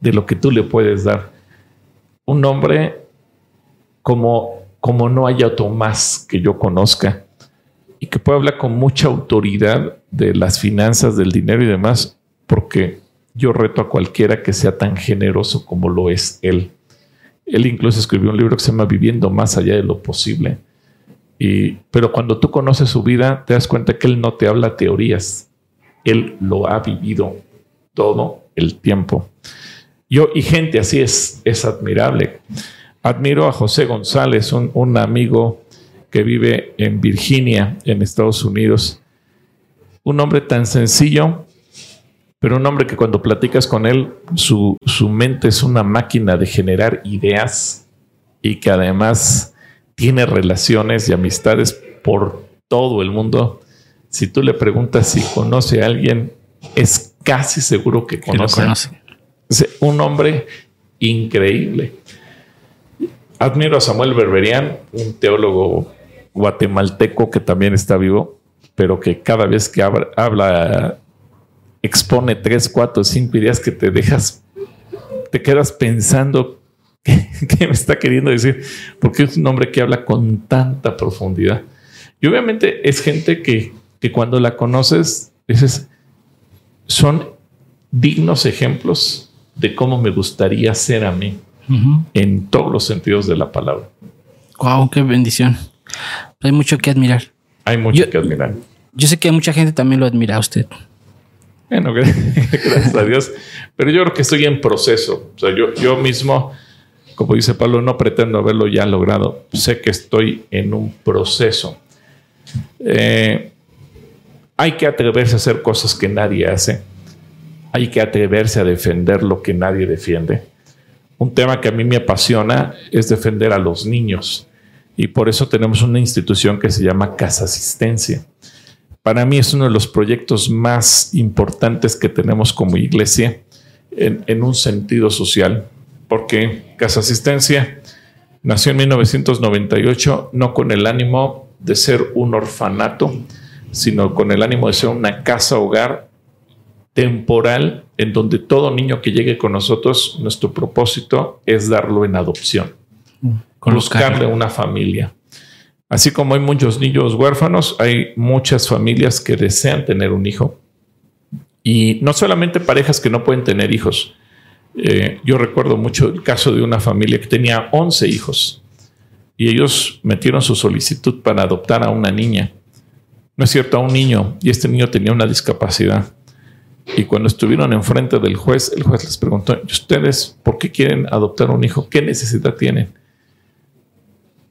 de lo que tú le puedes dar. Un hombre como como no hay otro más que yo conozca y que puede hablar con mucha autoridad de las finanzas, del dinero y demás, porque yo reto a cualquiera que sea tan generoso como lo es él. Él incluso escribió un libro que se llama Viviendo más allá de lo posible. Y, pero cuando tú conoces su vida, te das cuenta que él no te habla teorías. Él lo ha vivido todo el tiempo. Yo, y gente así es, es admirable. Admiro a José González, un, un amigo que vive en Virginia, en Estados Unidos. Un hombre tan sencillo, pero un hombre que cuando platicas con él, su, su mente es una máquina de generar ideas y que además tiene relaciones y amistades por todo el mundo. Si tú le preguntas si conoce a alguien, es casi seguro que Que conoce. conoce. Es un hombre increíble. Admiro a Samuel Berberian, un teólogo guatemalteco que también está vivo, pero que cada vez que habla, expone tres, cuatro, cinco ideas que te dejas, te quedas pensando qué, qué me está queriendo decir, porque es un hombre que habla con tanta profundidad. Y obviamente es gente que, que cuando la conoces, dices, son dignos ejemplos de cómo me gustaría ser a mí En todos los sentidos de la palabra. Wow, qué bendición. Hay mucho que admirar. Hay mucho Yo- que admirar. Yo sé que mucha gente también lo admira a usted. Bueno, gracias a Dios. Pero yo creo que estoy en proceso. O sea, yo, yo mismo, como dice Pablo, no pretendo haberlo ya logrado. Sé que estoy en un proceso. Eh, hay que atreverse a hacer cosas que nadie hace. Hay que atreverse a defender lo que nadie defiende. Un tema que a mí me apasiona es defender a los niños. Y por eso tenemos una institución que se llama Casa Asistencia para mí es uno de los proyectos más importantes que tenemos como iglesia en, un sentido social, porque Casa Asistencia nació en 1998 no con el ánimo de ser un orfanato, sino con el ánimo de ser una casa hogar temporal en donde todo niño que llegue con nosotros, nuestro propósito es darlo en adopción, buscarle una familia. Así como hay muchos niños huérfanos, hay muchas familias que desean tener un hijo. Y no solamente parejas que no pueden tener hijos. Eh, yo recuerdo mucho el caso de una familia que tenía 11 hijos y ellos metieron su solicitud para adoptar a una niña. No es cierto, a un niño, y este niño tenía una discapacidad. Y cuando estuvieron enfrente del juez, el juez les preguntó, ¿y ustedes por qué quieren adoptar un hijo? ¿Qué necesidad tienen?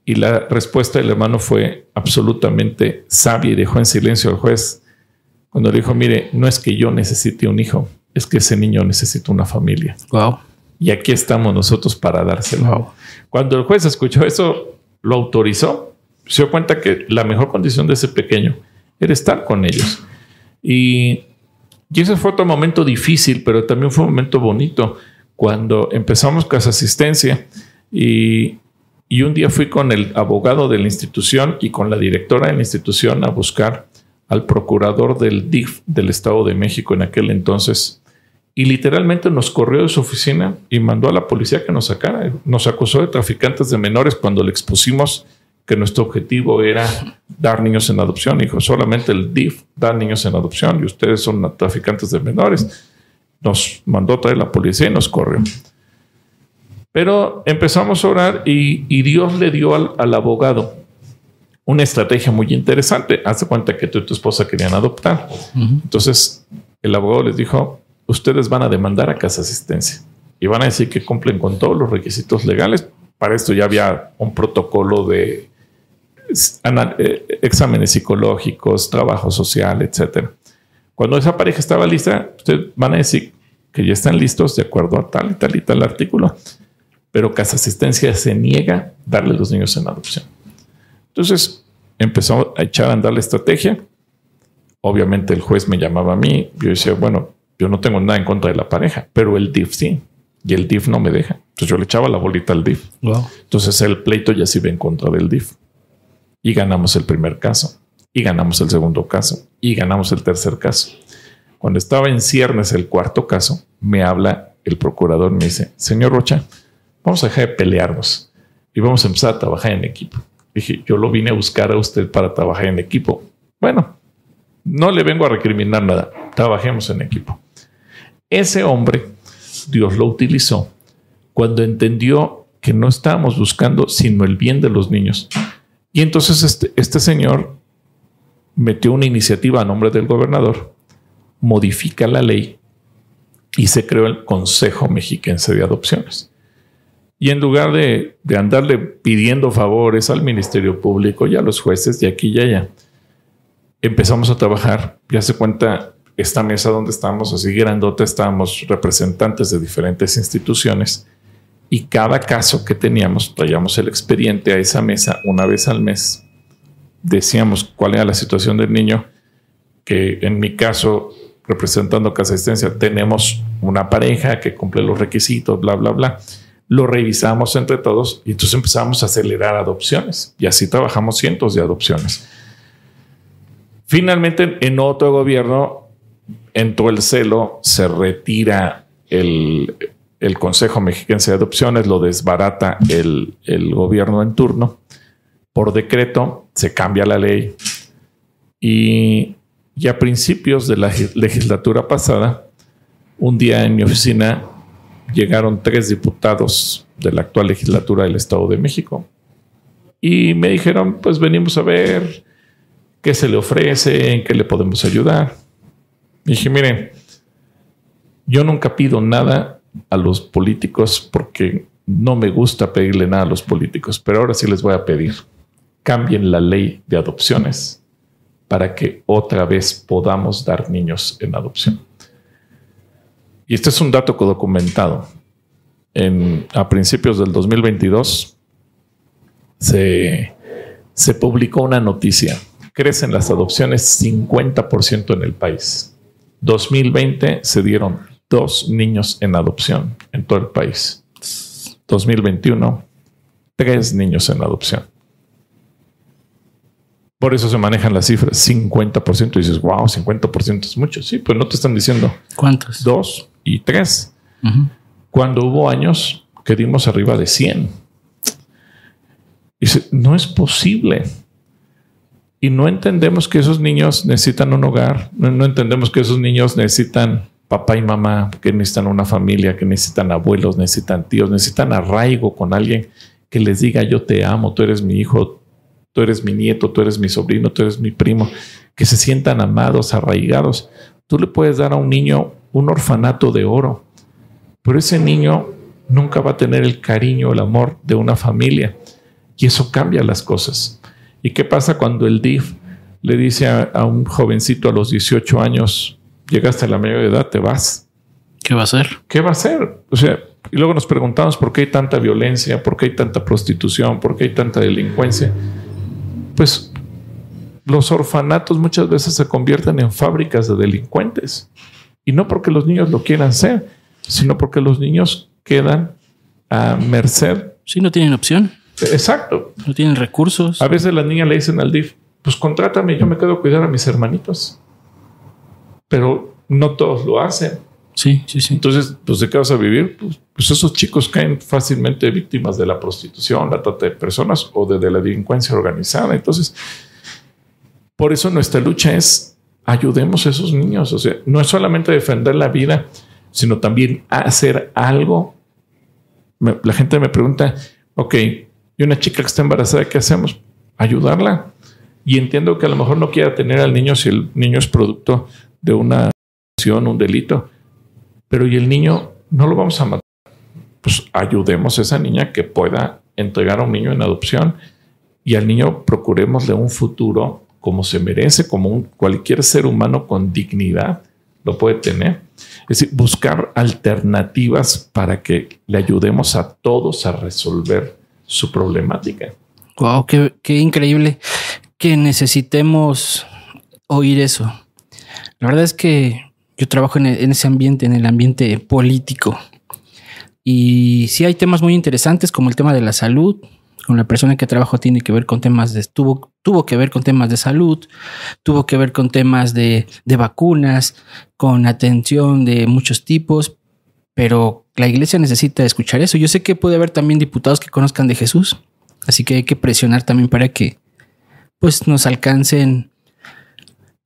Y la respuesta del hermano fue absolutamente sabia y dejó en silencio al juez. cuando le dijo, mire, no es que yo necesite un hijo, es que ese niño necesita una familia. Wow. Y aquí estamos nosotros para dárselo. Wow. Cuando el juez escuchó eso, lo autorizó, se dio cuenta que la mejor condición de ese pequeño era estar con ellos. Y, y ese fue otro momento difícil, pero también fue un momento bonito cuando empezamos Casa Asistencia y, y un día fui con el abogado de la institución y con la directora de la institución a buscar al procurador del DIF del Estado de México en aquel entonces. Y literalmente nos corrió de su oficina y mandó a la policía que nos sacara. Nos acusó de traficantes de menores cuando le expusimos que nuestro objetivo era dar niños en adopción. Dijo, solamente el DIF da niños en adopción y ustedes son traficantes de menores. Nos mandó traer la policía y nos corrió. Pero empezamos a orar y, y Dios le dio al, al, abogado una estrategia muy interesante. Hazte cuenta que tú y tu esposa querían adoptar. Uh -huh. Entonces el abogado les dijo, ustedes van a demandar a Casa Asistencia y van a decir que cumplen con todos los requisitos legales. Para esto ya había un protocolo de exámenes psicológicos, trabajo social, etcétera. Cuando esa pareja estaba lista, ustedes van a decir que ya están listos de acuerdo a tal y tal y tal artículo, pero Casa Asistencia se niega a darle los niños en adopción. Entonces empezó a echar a andar la estrategia. Obviamente el juez me llamaba a mí. Yo decía, bueno, yo no tengo nada en contra de la pareja, pero el DIF sí. Y el DIF no me deja. Entonces yo le echaba la bolita al DIF. Wow. Entonces el pleito ya se iba en contra del DIF. Y ganamos el primer caso. Y ganamos el segundo caso. Y ganamos el tercer caso. Cuando estaba en ciernes el cuarto caso, me habla el procurador me dice, señor Rocha, vamos a dejar de pelearnos y vamos a empezar a trabajar en equipo. Dije, yo lo vine a buscar a usted para trabajar en equipo. Bueno, no le vengo a recriminar nada. Trabajemos en equipo. Ese hombre, Dios lo utilizó cuando entendió que no estábamos buscando sino el bien de los niños. Y entonces este, este señor metió una iniciativa a nombre del gobernador, modifica la ley y se creó el Consejo Mexiquense de Adopciones. Y en lugar de, de, andarle pidiendo favores al Ministerio Público y a los jueces de aquí y allá, empezamos a trabajar. Ya se cuenta, esta mesa donde estamos, así grandota, estábamos representantes de diferentes instituciones y cada caso que teníamos, traíamos el expediente a esa mesa una vez al mes. Decíamos cuál era la situación del niño, que en mi caso, representando Casa Asistencia, tenemos una pareja que cumple los requisitos, bla, bla, bla lo revisamos entre todos y entonces empezamos a acelerar adopciones y así trabajamos cientos de adopciones. Finalmente, en otro gobierno entró el celo, se retira el, el Consejo Mexiquense de Adopciones, lo desbarata el, gobierno en turno. Por decreto se cambia la ley y, y a principios de la legislatura pasada, un día en mi oficina llegaron tres diputados de la actual legislatura del Estado de México y me dijeron, pues venimos a ver qué se le ofrece, en qué le podemos ayudar. Y dije, miren, yo nunca pido nada a los políticos porque no me gusta pedirle nada a los políticos, pero ahora sí les voy a pedir, cambien la ley de adopciones para que otra vez podamos dar niños en adopción. Y este es un dato documentado. En, a principios del 2022 se, se publicó una noticia. Crecen las adopciones 50% en el país. 2020 se dieron dos niños en adopción en todo el país. 2021, tres niños en adopción. Por eso se manejan las cifras 50%. Y dices, wow, 50% es mucho. Sí, pues no te están diciendo cuántos. Dos y tres. Uh -huh. Cuando hubo años que dimos arriba de 100. Dice, no es posible. Y no entendemos que esos niños necesitan un hogar. No, no entendemos que esos niños necesitan papá y mamá, que necesitan una familia, que necesitan abuelos, necesitan tíos, necesitan arraigo con alguien que les diga yo te amo, tú eres mi hijo, tú eres mi nieto, tú eres mi sobrino, tú eres mi primo, que se sientan amados, arraigados. Tú le puedes dar a un niño un orfanato de oro, pero ese niño nunca va a tener el cariño, el amor de una familia. Y eso cambia las cosas. ¿Y qué pasa cuando el DIF le dice a, a un jovencito a los 18 años, llegaste a la mayor edad, te vas. ¿Qué va a hacer? ¿Qué va a hacer? O sea, y luego nos preguntamos por qué hay tanta violencia, por qué hay tanta prostitución, por qué hay tanta delincuencia. Pues los orfanatos muchas veces se convierten en fábricas de delincuentes. Y no porque los niños lo quieran ser, sino porque los niños quedan a merced. Sí, no tienen opción. Exacto. No tienen recursos. A veces las niñas le dicen al DIF, pues contrátame, yo me quedo a cuidar a mis hermanitos. Pero no todos lo hacen. Sí, sí, sí. Entonces, pues de qué vas a vivir? Pues, pues, esos chicos caen fácilmente víctimas de la prostitución, la trata de personas o de, de la delincuencia organizada. Entonces, por eso nuestra lucha es ayudemos a esos niños. O sea, no es solamente defender la vida, sino también hacer algo. Me- la gente me pregunta, ok, y una chica que está embarazada, ¿qué hacemos? Ayudarla. Y entiendo que a lo mejor no quiera tener al niño si el niño es producto de una acción, un delito. Pero y el niño no lo vamos a matar. Pues ayudemos a esa niña que pueda entregar a un niño en adopción y al niño procuremosle un futuro como se merece, como un, cualquier ser humano con dignidad lo puede tener. Es decir, buscar alternativas para que le ayudemos a todos a resolver su problemática. Wow, qué, qué increíble que necesitemos oír eso. La verdad es que yo trabajo en, e- en ese ambiente, en el ambiente político. Y sí hay temas muy interesantes como el tema de la salud. Con la persona que trabajo tiene que ver con temas de, tuvo, tuvo que ver con temas de salud, tuvo que ver con temas de, de vacunas, con atención de muchos tipos, pero la iglesia necesita escuchar eso. Yo sé que puede haber también diputados que conozcan de Jesús, así que hay que presionar también para que pues nos alcancen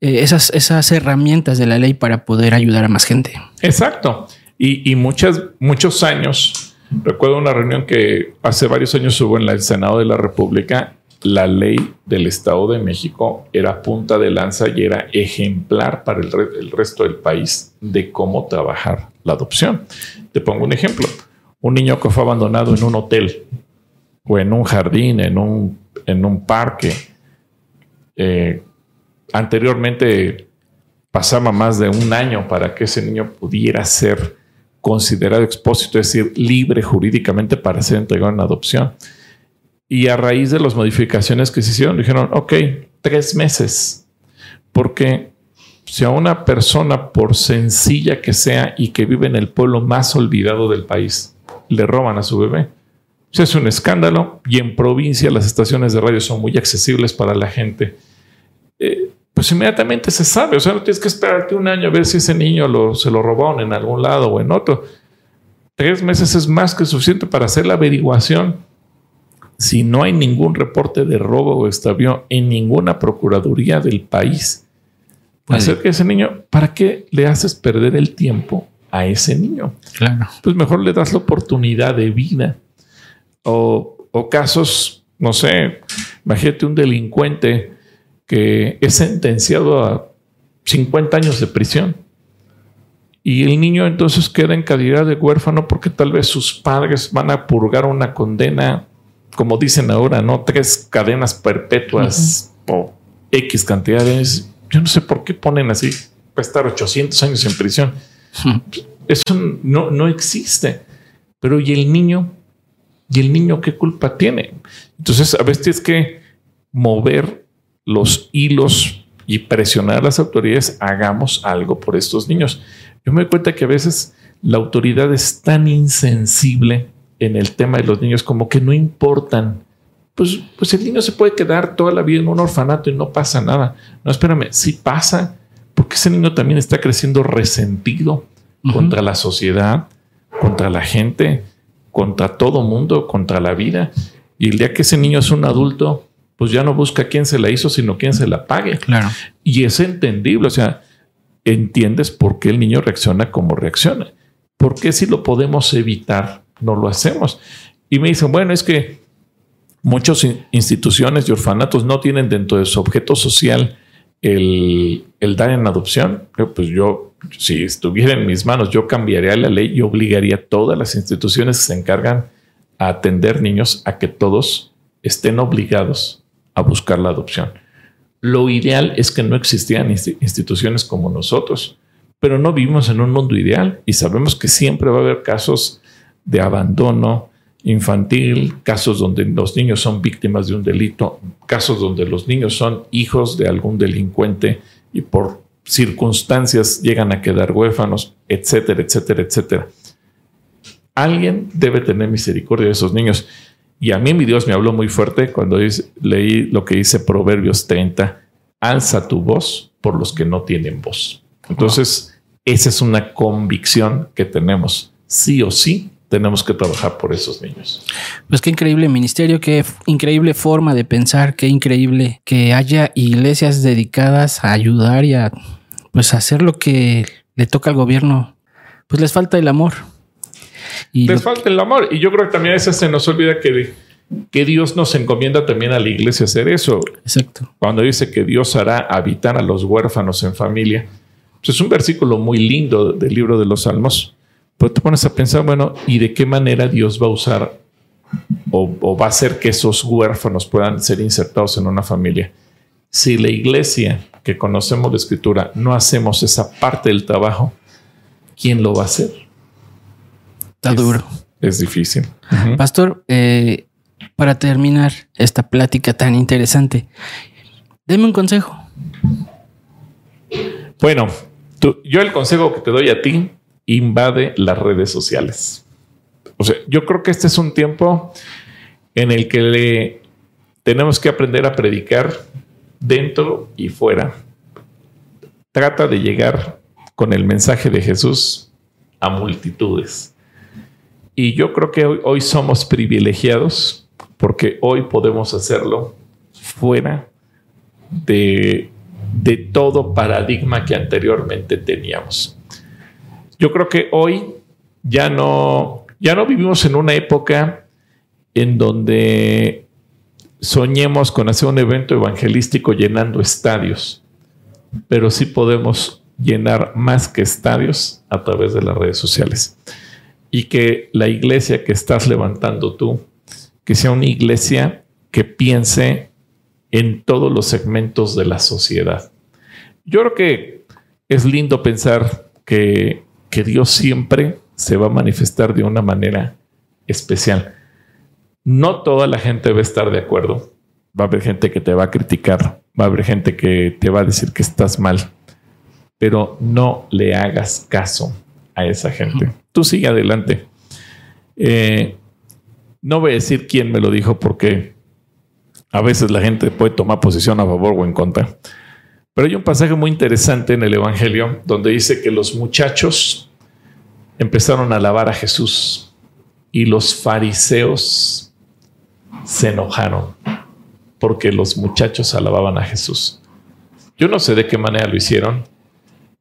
eh, esas, esas herramientas de la ley para poder ayudar a más gente. Exacto. Y, y muchas, muchos años, recuerdo una reunión que hace varios años hubo en el Senado de la República, la ley del Estado de México era punta de lanza y era ejemplar para el resto del país de cómo trabajar la adopción. Te pongo un ejemplo. Un niño que fue abandonado en un hotel o en un jardín, en un, en un parque. eh, anteriormente pasaba más de un año para que ese niño pudiera ser considerado expósito, es decir, libre jurídicamente para ser entregado en adopción. Y a raíz de las modificaciones que se hicieron, dijeron, ok, tres meses, porque si a una persona, por sencilla que sea y que vive en el pueblo más olvidado del país, le roban a su bebé, se hace un escándalo y en provincia las estaciones de radio son muy accesibles para la gente. Eh, pues inmediatamente se sabe. O sea, no tienes que esperarte un año a ver si ese niño lo, se lo robaron en algún lado o en otro. Tres meses es más que suficiente para hacer la averiguación. Si no hay ningún reporte de robo o extravío en ninguna procuraduría del país, Puede. acerca de ese niño, ¿para qué le haces perder el tiempo a ese niño? Claro. pues mejor le das la oportunidad de vida. O, o casos, no sé, imagínate un delincuente que es sentenciado a 50 años de prisión. Y el niño entonces queda en calidad de huérfano porque tal vez sus padres van a purgar una condena, como dicen ahora, ¿no? Tres cadenas perpetuas o X cantidades. Yo no sé por qué ponen así, va a estar 800 años en prisión. Eso no, no existe. Pero ¿y el niño? ¿Y el niño qué culpa tiene? Entonces, a veces tienes que mover los hilos y presionar a las autoridades, hagamos algo por estos niños. Yo me doy cuenta que a veces la autoridad es tan insensible en el tema de los niños como que no importan. Pues, pues el niño se puede quedar toda la vida en un orfanato y no pasa nada. No, espérame, sí pasa, porque ese niño también está creciendo resentido contra la sociedad, contra la gente, contra todo mundo, contra la vida. Y el día que ese niño es un adulto, pues ya no busca quién se la hizo, sino quién se la pague. Claro. Y es entendible, o sea, entiendes por qué el niño reacciona como reacciona. ¿Por qué si lo podemos evitar, no lo hacemos? Y me dicen, bueno, es que muchas in- instituciones y orfanatos no tienen dentro de su objeto social el, el dar en adopción. Pues yo, si estuviera en mis manos, yo cambiaría la ley y obligaría a todas las instituciones que se encargan a atender niños a que todos estén obligados a buscar la adopción. lo ideal es que no existieran instituciones como nosotros, pero no vivimos en un mundo ideal y sabemos que siempre va a haber casos de abandono infantil, casos donde los niños son víctimas de un delito, casos donde los niños son hijos de algún delincuente y por circunstancias llegan a quedar huérfanos, etcétera, etcétera, etcétera. Alguien debe tener misericordia de esos niños. Y a mí mi Dios me habló muy fuerte cuando leí lo que dice Proverbios 30, alza tu voz por los que no tienen voz. Entonces, esa es una convicción que tenemos. Sí o sí, tenemos que trabajar por esos niños. Pues qué increíble ministerio, qué increíble forma de pensar, qué increíble que haya iglesias dedicadas a ayudar y a pues hacer lo que le toca al gobierno. Pues les falta el amor. Les falta el amor. Y yo creo que también a veces se nos olvida que, que Dios nos encomienda también a la iglesia hacer eso. Exacto. Cuando dice que Dios hará habitar a los huérfanos en familia. Pues es un versículo muy lindo del libro de los Salmos. Pero te pones a pensar, bueno, ¿y de qué manera Dios va a usar o, o va a hacer que esos huérfanos puedan ser insertados en una familia? Si la iglesia que conocemos la escritura no hacemos esa parte del trabajo, ¿quién lo va a hacer? Está duro. Es difícil. Pastor, eh, para terminar esta plática tan interesante, deme un consejo. Bueno, yo el consejo que te doy a ti, invade las redes sociales. O sea, yo creo que este es un tiempo en el que le tenemos que aprender a predicar dentro y fuera. Trata de llegar con el mensaje de Jesús a multitudes. Y yo creo que hoy, somos privilegiados porque hoy podemos hacerlo fuera de, de todo paradigma que anteriormente teníamos. Yo creo que hoy ya no, ya no vivimos en una época en donde soñemos con hacer un evento evangelístico llenando estadios, pero sí podemos llenar más que estadios a través de las redes sociales y que la iglesia que estás levantando tú, que sea una iglesia que piense en todos los segmentos de la sociedad. Yo creo que es lindo pensar que, que Dios siempre se va a manifestar de una manera especial. No toda la gente va a estar de acuerdo. Va a haber gente que te va a criticar, va a haber gente que te va a decir que estás mal, pero no le hagas caso a esa gente. Tú sigue adelante. Eh, no voy a decir quién me lo dijo porque a veces la gente puede tomar posición a favor o en contra. Pero hay un pasaje muy interesante en el Evangelio donde dice que los muchachos empezaron a alabar a Jesús y los fariseos se enojaron porque los muchachos alababan a Jesús. Yo no sé de qué manera lo hicieron,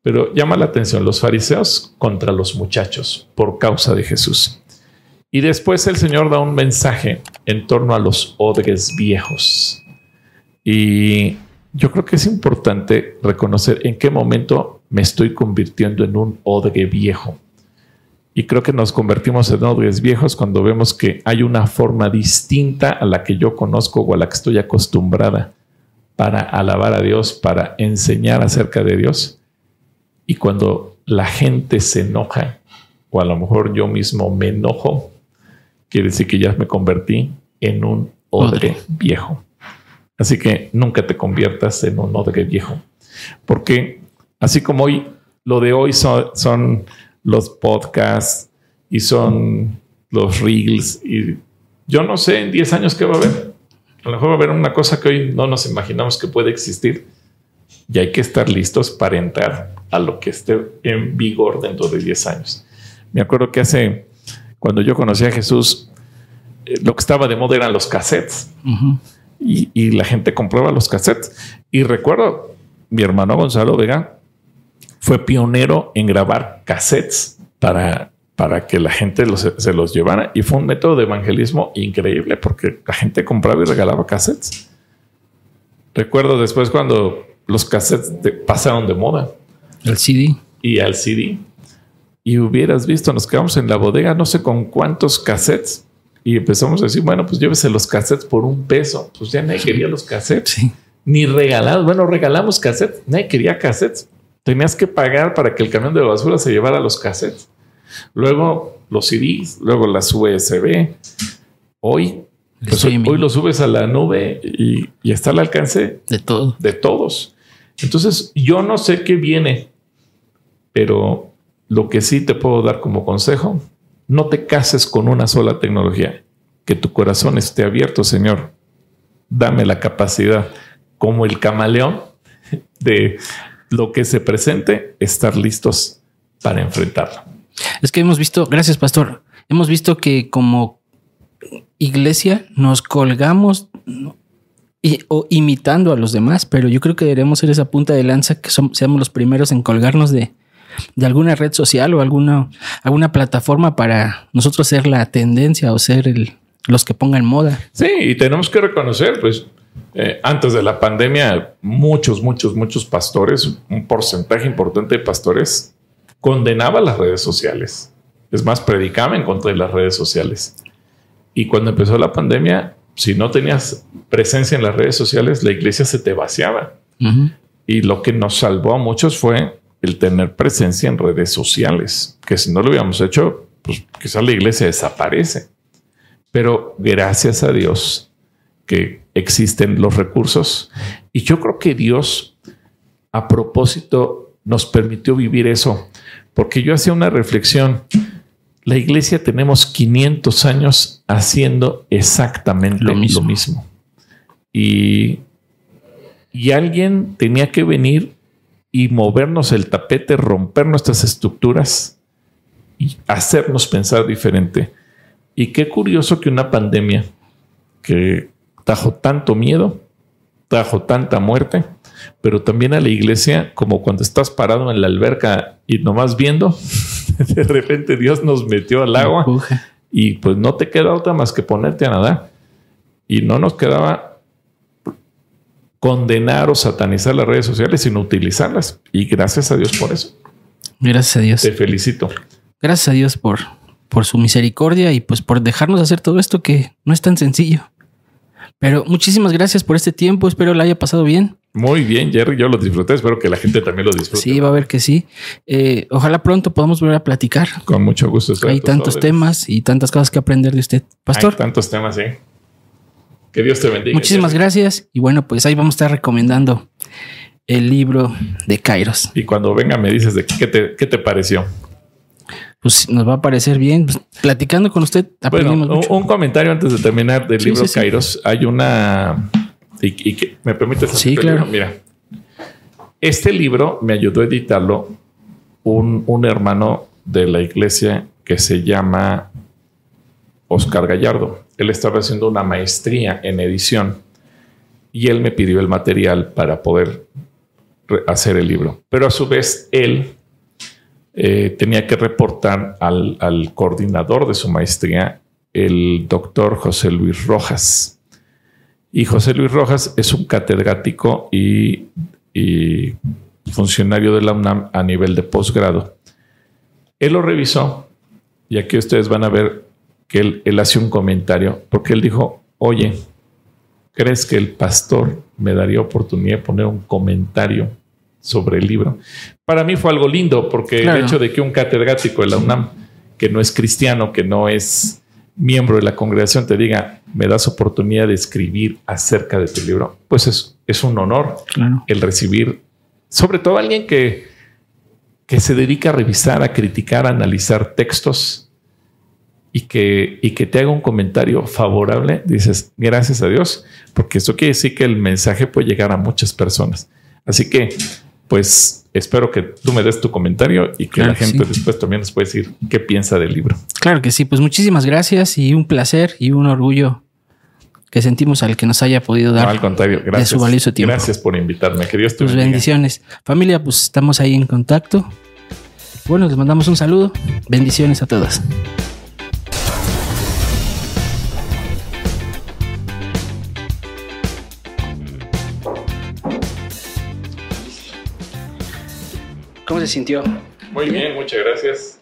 pero llama la atención los fariseos contra los muchachos por causa de Jesús. Y después el Señor da un mensaje en torno a los odres viejos. Y yo creo que es importante reconocer en qué momento me estoy convirtiendo en un odre viejo. Y creo que nos convertimos en odres viejos cuando vemos que hay una forma distinta a la que yo conozco o a la que estoy acostumbrada para alabar a Dios, para enseñar acerca de Dios y cuando la gente se enoja, o a lo mejor yo mismo me enojo, quiere decir que ya me convertí en un odre viejo. Así que nunca te conviertas en un odre viejo. Porque así como hoy, lo de hoy son, los podcasts y son los reels y yo no sé en 10 años qué va a haber. A lo mejor va a haber una cosa que hoy no nos imaginamos que puede existir y hay que estar listos para entrar a lo que esté en vigor dentro de 10 años. Me acuerdo que hace, cuando yo conocí a Jesús, eh, lo que estaba de moda eran los cassettes y, la gente compraba los cassettes. Y recuerdo, mi hermano Gonzalo Vega fue pionero en grabar cassettes para, para que la gente se los llevara y fue un método de evangelismo increíble porque la gente compraba y regalaba cassettes. Recuerdo después cuando los cassettes pasaron de moda. El CD. Y al CD. Y hubieras visto, nos quedamos en la bodega, no sé con cuántos cassettes. Y empezamos a decir, bueno, pues llévese los cassettes por un peso. Pues ya nadie quería los cassettes. ni regalados. Bueno, regalamos cassettes. Nadie quería cassettes. Tenías que pagar para que el camión de basura se llevara los cassettes. Luego los CDs, luego las USB. Hoy, pues hoy, hoy, lo subes a la nube y, y está al alcance de todo. De todos. Entonces, yo no sé qué viene, pero lo que sí te puedo dar como consejo, no te cases con una sola tecnología. Que tu corazón esté abierto, Señor. Dame la capacidad, como el camaleón, de lo que se presente, estar listos para enfrentarlo. Es que hemos visto, gracias pastor, hemos visto que como iglesia nos colgamos o imitando a los demás, pero yo creo que deberíamos ser esa punta de lanza que seamos los primeros en colgarnos de, alguna red social o alguna, plataforma para nosotros ser la tendencia o ser los que pongan moda. Sí, y tenemos que reconocer, pues, eh, antes de la pandemia, muchos, muchos, muchos pastores, un porcentaje importante de pastores, condenaba las redes sociales. Es más, predicaba en contra de las redes sociales. Y cuando empezó la pandemia, si no tenías presencia en las redes sociales, la iglesia se te vaciaba. Y lo que nos salvó a muchos fue el tener presencia en redes sociales, que si no lo hubiéramos hecho, pues quizás la iglesia desaparece. Pero gracias a Dios que existen los recursos. Y yo creo que Dios, a propósito, nos permitió vivir eso, porque yo hacía una reflexión la iglesia tenemos 500 años haciendo exactamente lo mismo. Y, y alguien tenía que venir y movernos el tapete, romper nuestras estructuras y hacernos pensar diferente. Y qué curioso que una pandemia que trajo tanto miedo, trajo tanta muerte, pero también a la iglesia, como cuando estás parado en la alberca y nomás viendo, de repente Dios nos metió al agua y pues no te queda otra más que ponerte a nadar. Y no nos quedaba condenar o satanizar las redes sociales, sino utilizarlas. Y gracias a Dios por eso. Gracias a Dios. Te felicito. Gracias a Dios por, por su misericordia y pues por dejarnos hacer todo esto que no es tan sencillo. Pero muchísimas gracias por este tiempo. Espero le haya pasado bien. Muy bien, Jerry. Yo lo disfruté. Espero que la gente también lo disfrute. Sí, va a ver que sí. Eh, ojalá pronto podamos volver a platicar. Con mucho gusto. Hay tantos temas y tantas cosas que aprender de usted, Pastor. Hay tantos temas, sí. Que Dios te bendiga. Muchísimas gracias. Y bueno, pues ahí vamos a estar recomendando el libro de Kairos. Y cuando venga me dices de qué te, qué te pareció pues nos va a parecer bien. Pues, platicando con usted, aprendimos bueno, Un comentario antes de terminar del libro Kairos. Hay una. Y, que me permite. Sí, claro. Mira, este libro me ayudó a editarlo un, un hermano de la iglesia que se llama Oscar Gallardo. Él estaba haciendo una maestría en edición y él me pidió el material para poder hacer el libro. Pero a su vez, él eh, tenía que reportar al, coordinador de su maestría, el doctor José Luis Rojas. Y José Luis Rojas es un catedrático y, funcionario de la UNAM a nivel de posgrado. Él lo revisó y aquí ustedes van a ver que él, él hace un comentario porque él dijo, oye, ¿crees que el pastor me daría oportunidad de poner un comentario sobre el libro. Para mí fue algo lindo porque el hecho de que un catedrático de la UNAM, que no es cristiano, que no es miembro de la congregación, te diga, me das oportunidad de escribir acerca de tu libro, pues es, es un honor el recibir, sobre todo alguien que, que se dedica a revisar, a criticar, a analizar textos y que, y que te haga un comentario favorable, dices, gracias a Dios, porque eso quiere decir que el mensaje puede llegar a muchas personas. Así que pues espero que tú me des tu comentario y que la gente después también nos puede decir qué piensa del libro. Claro que sí, pues muchísimas gracias y un placer y un orgullo que sentimos al que nos haya podido dar al contrario, gracias. su valioso tiempo. Gracias por invitarme. Que Dios te pues bendiciones. Familia, pues estamos ahí en contacto. Bueno, les mandamos un saludo. Bendiciones a todos. ¿Cómo se sintió? Muy bien, muchas gracias.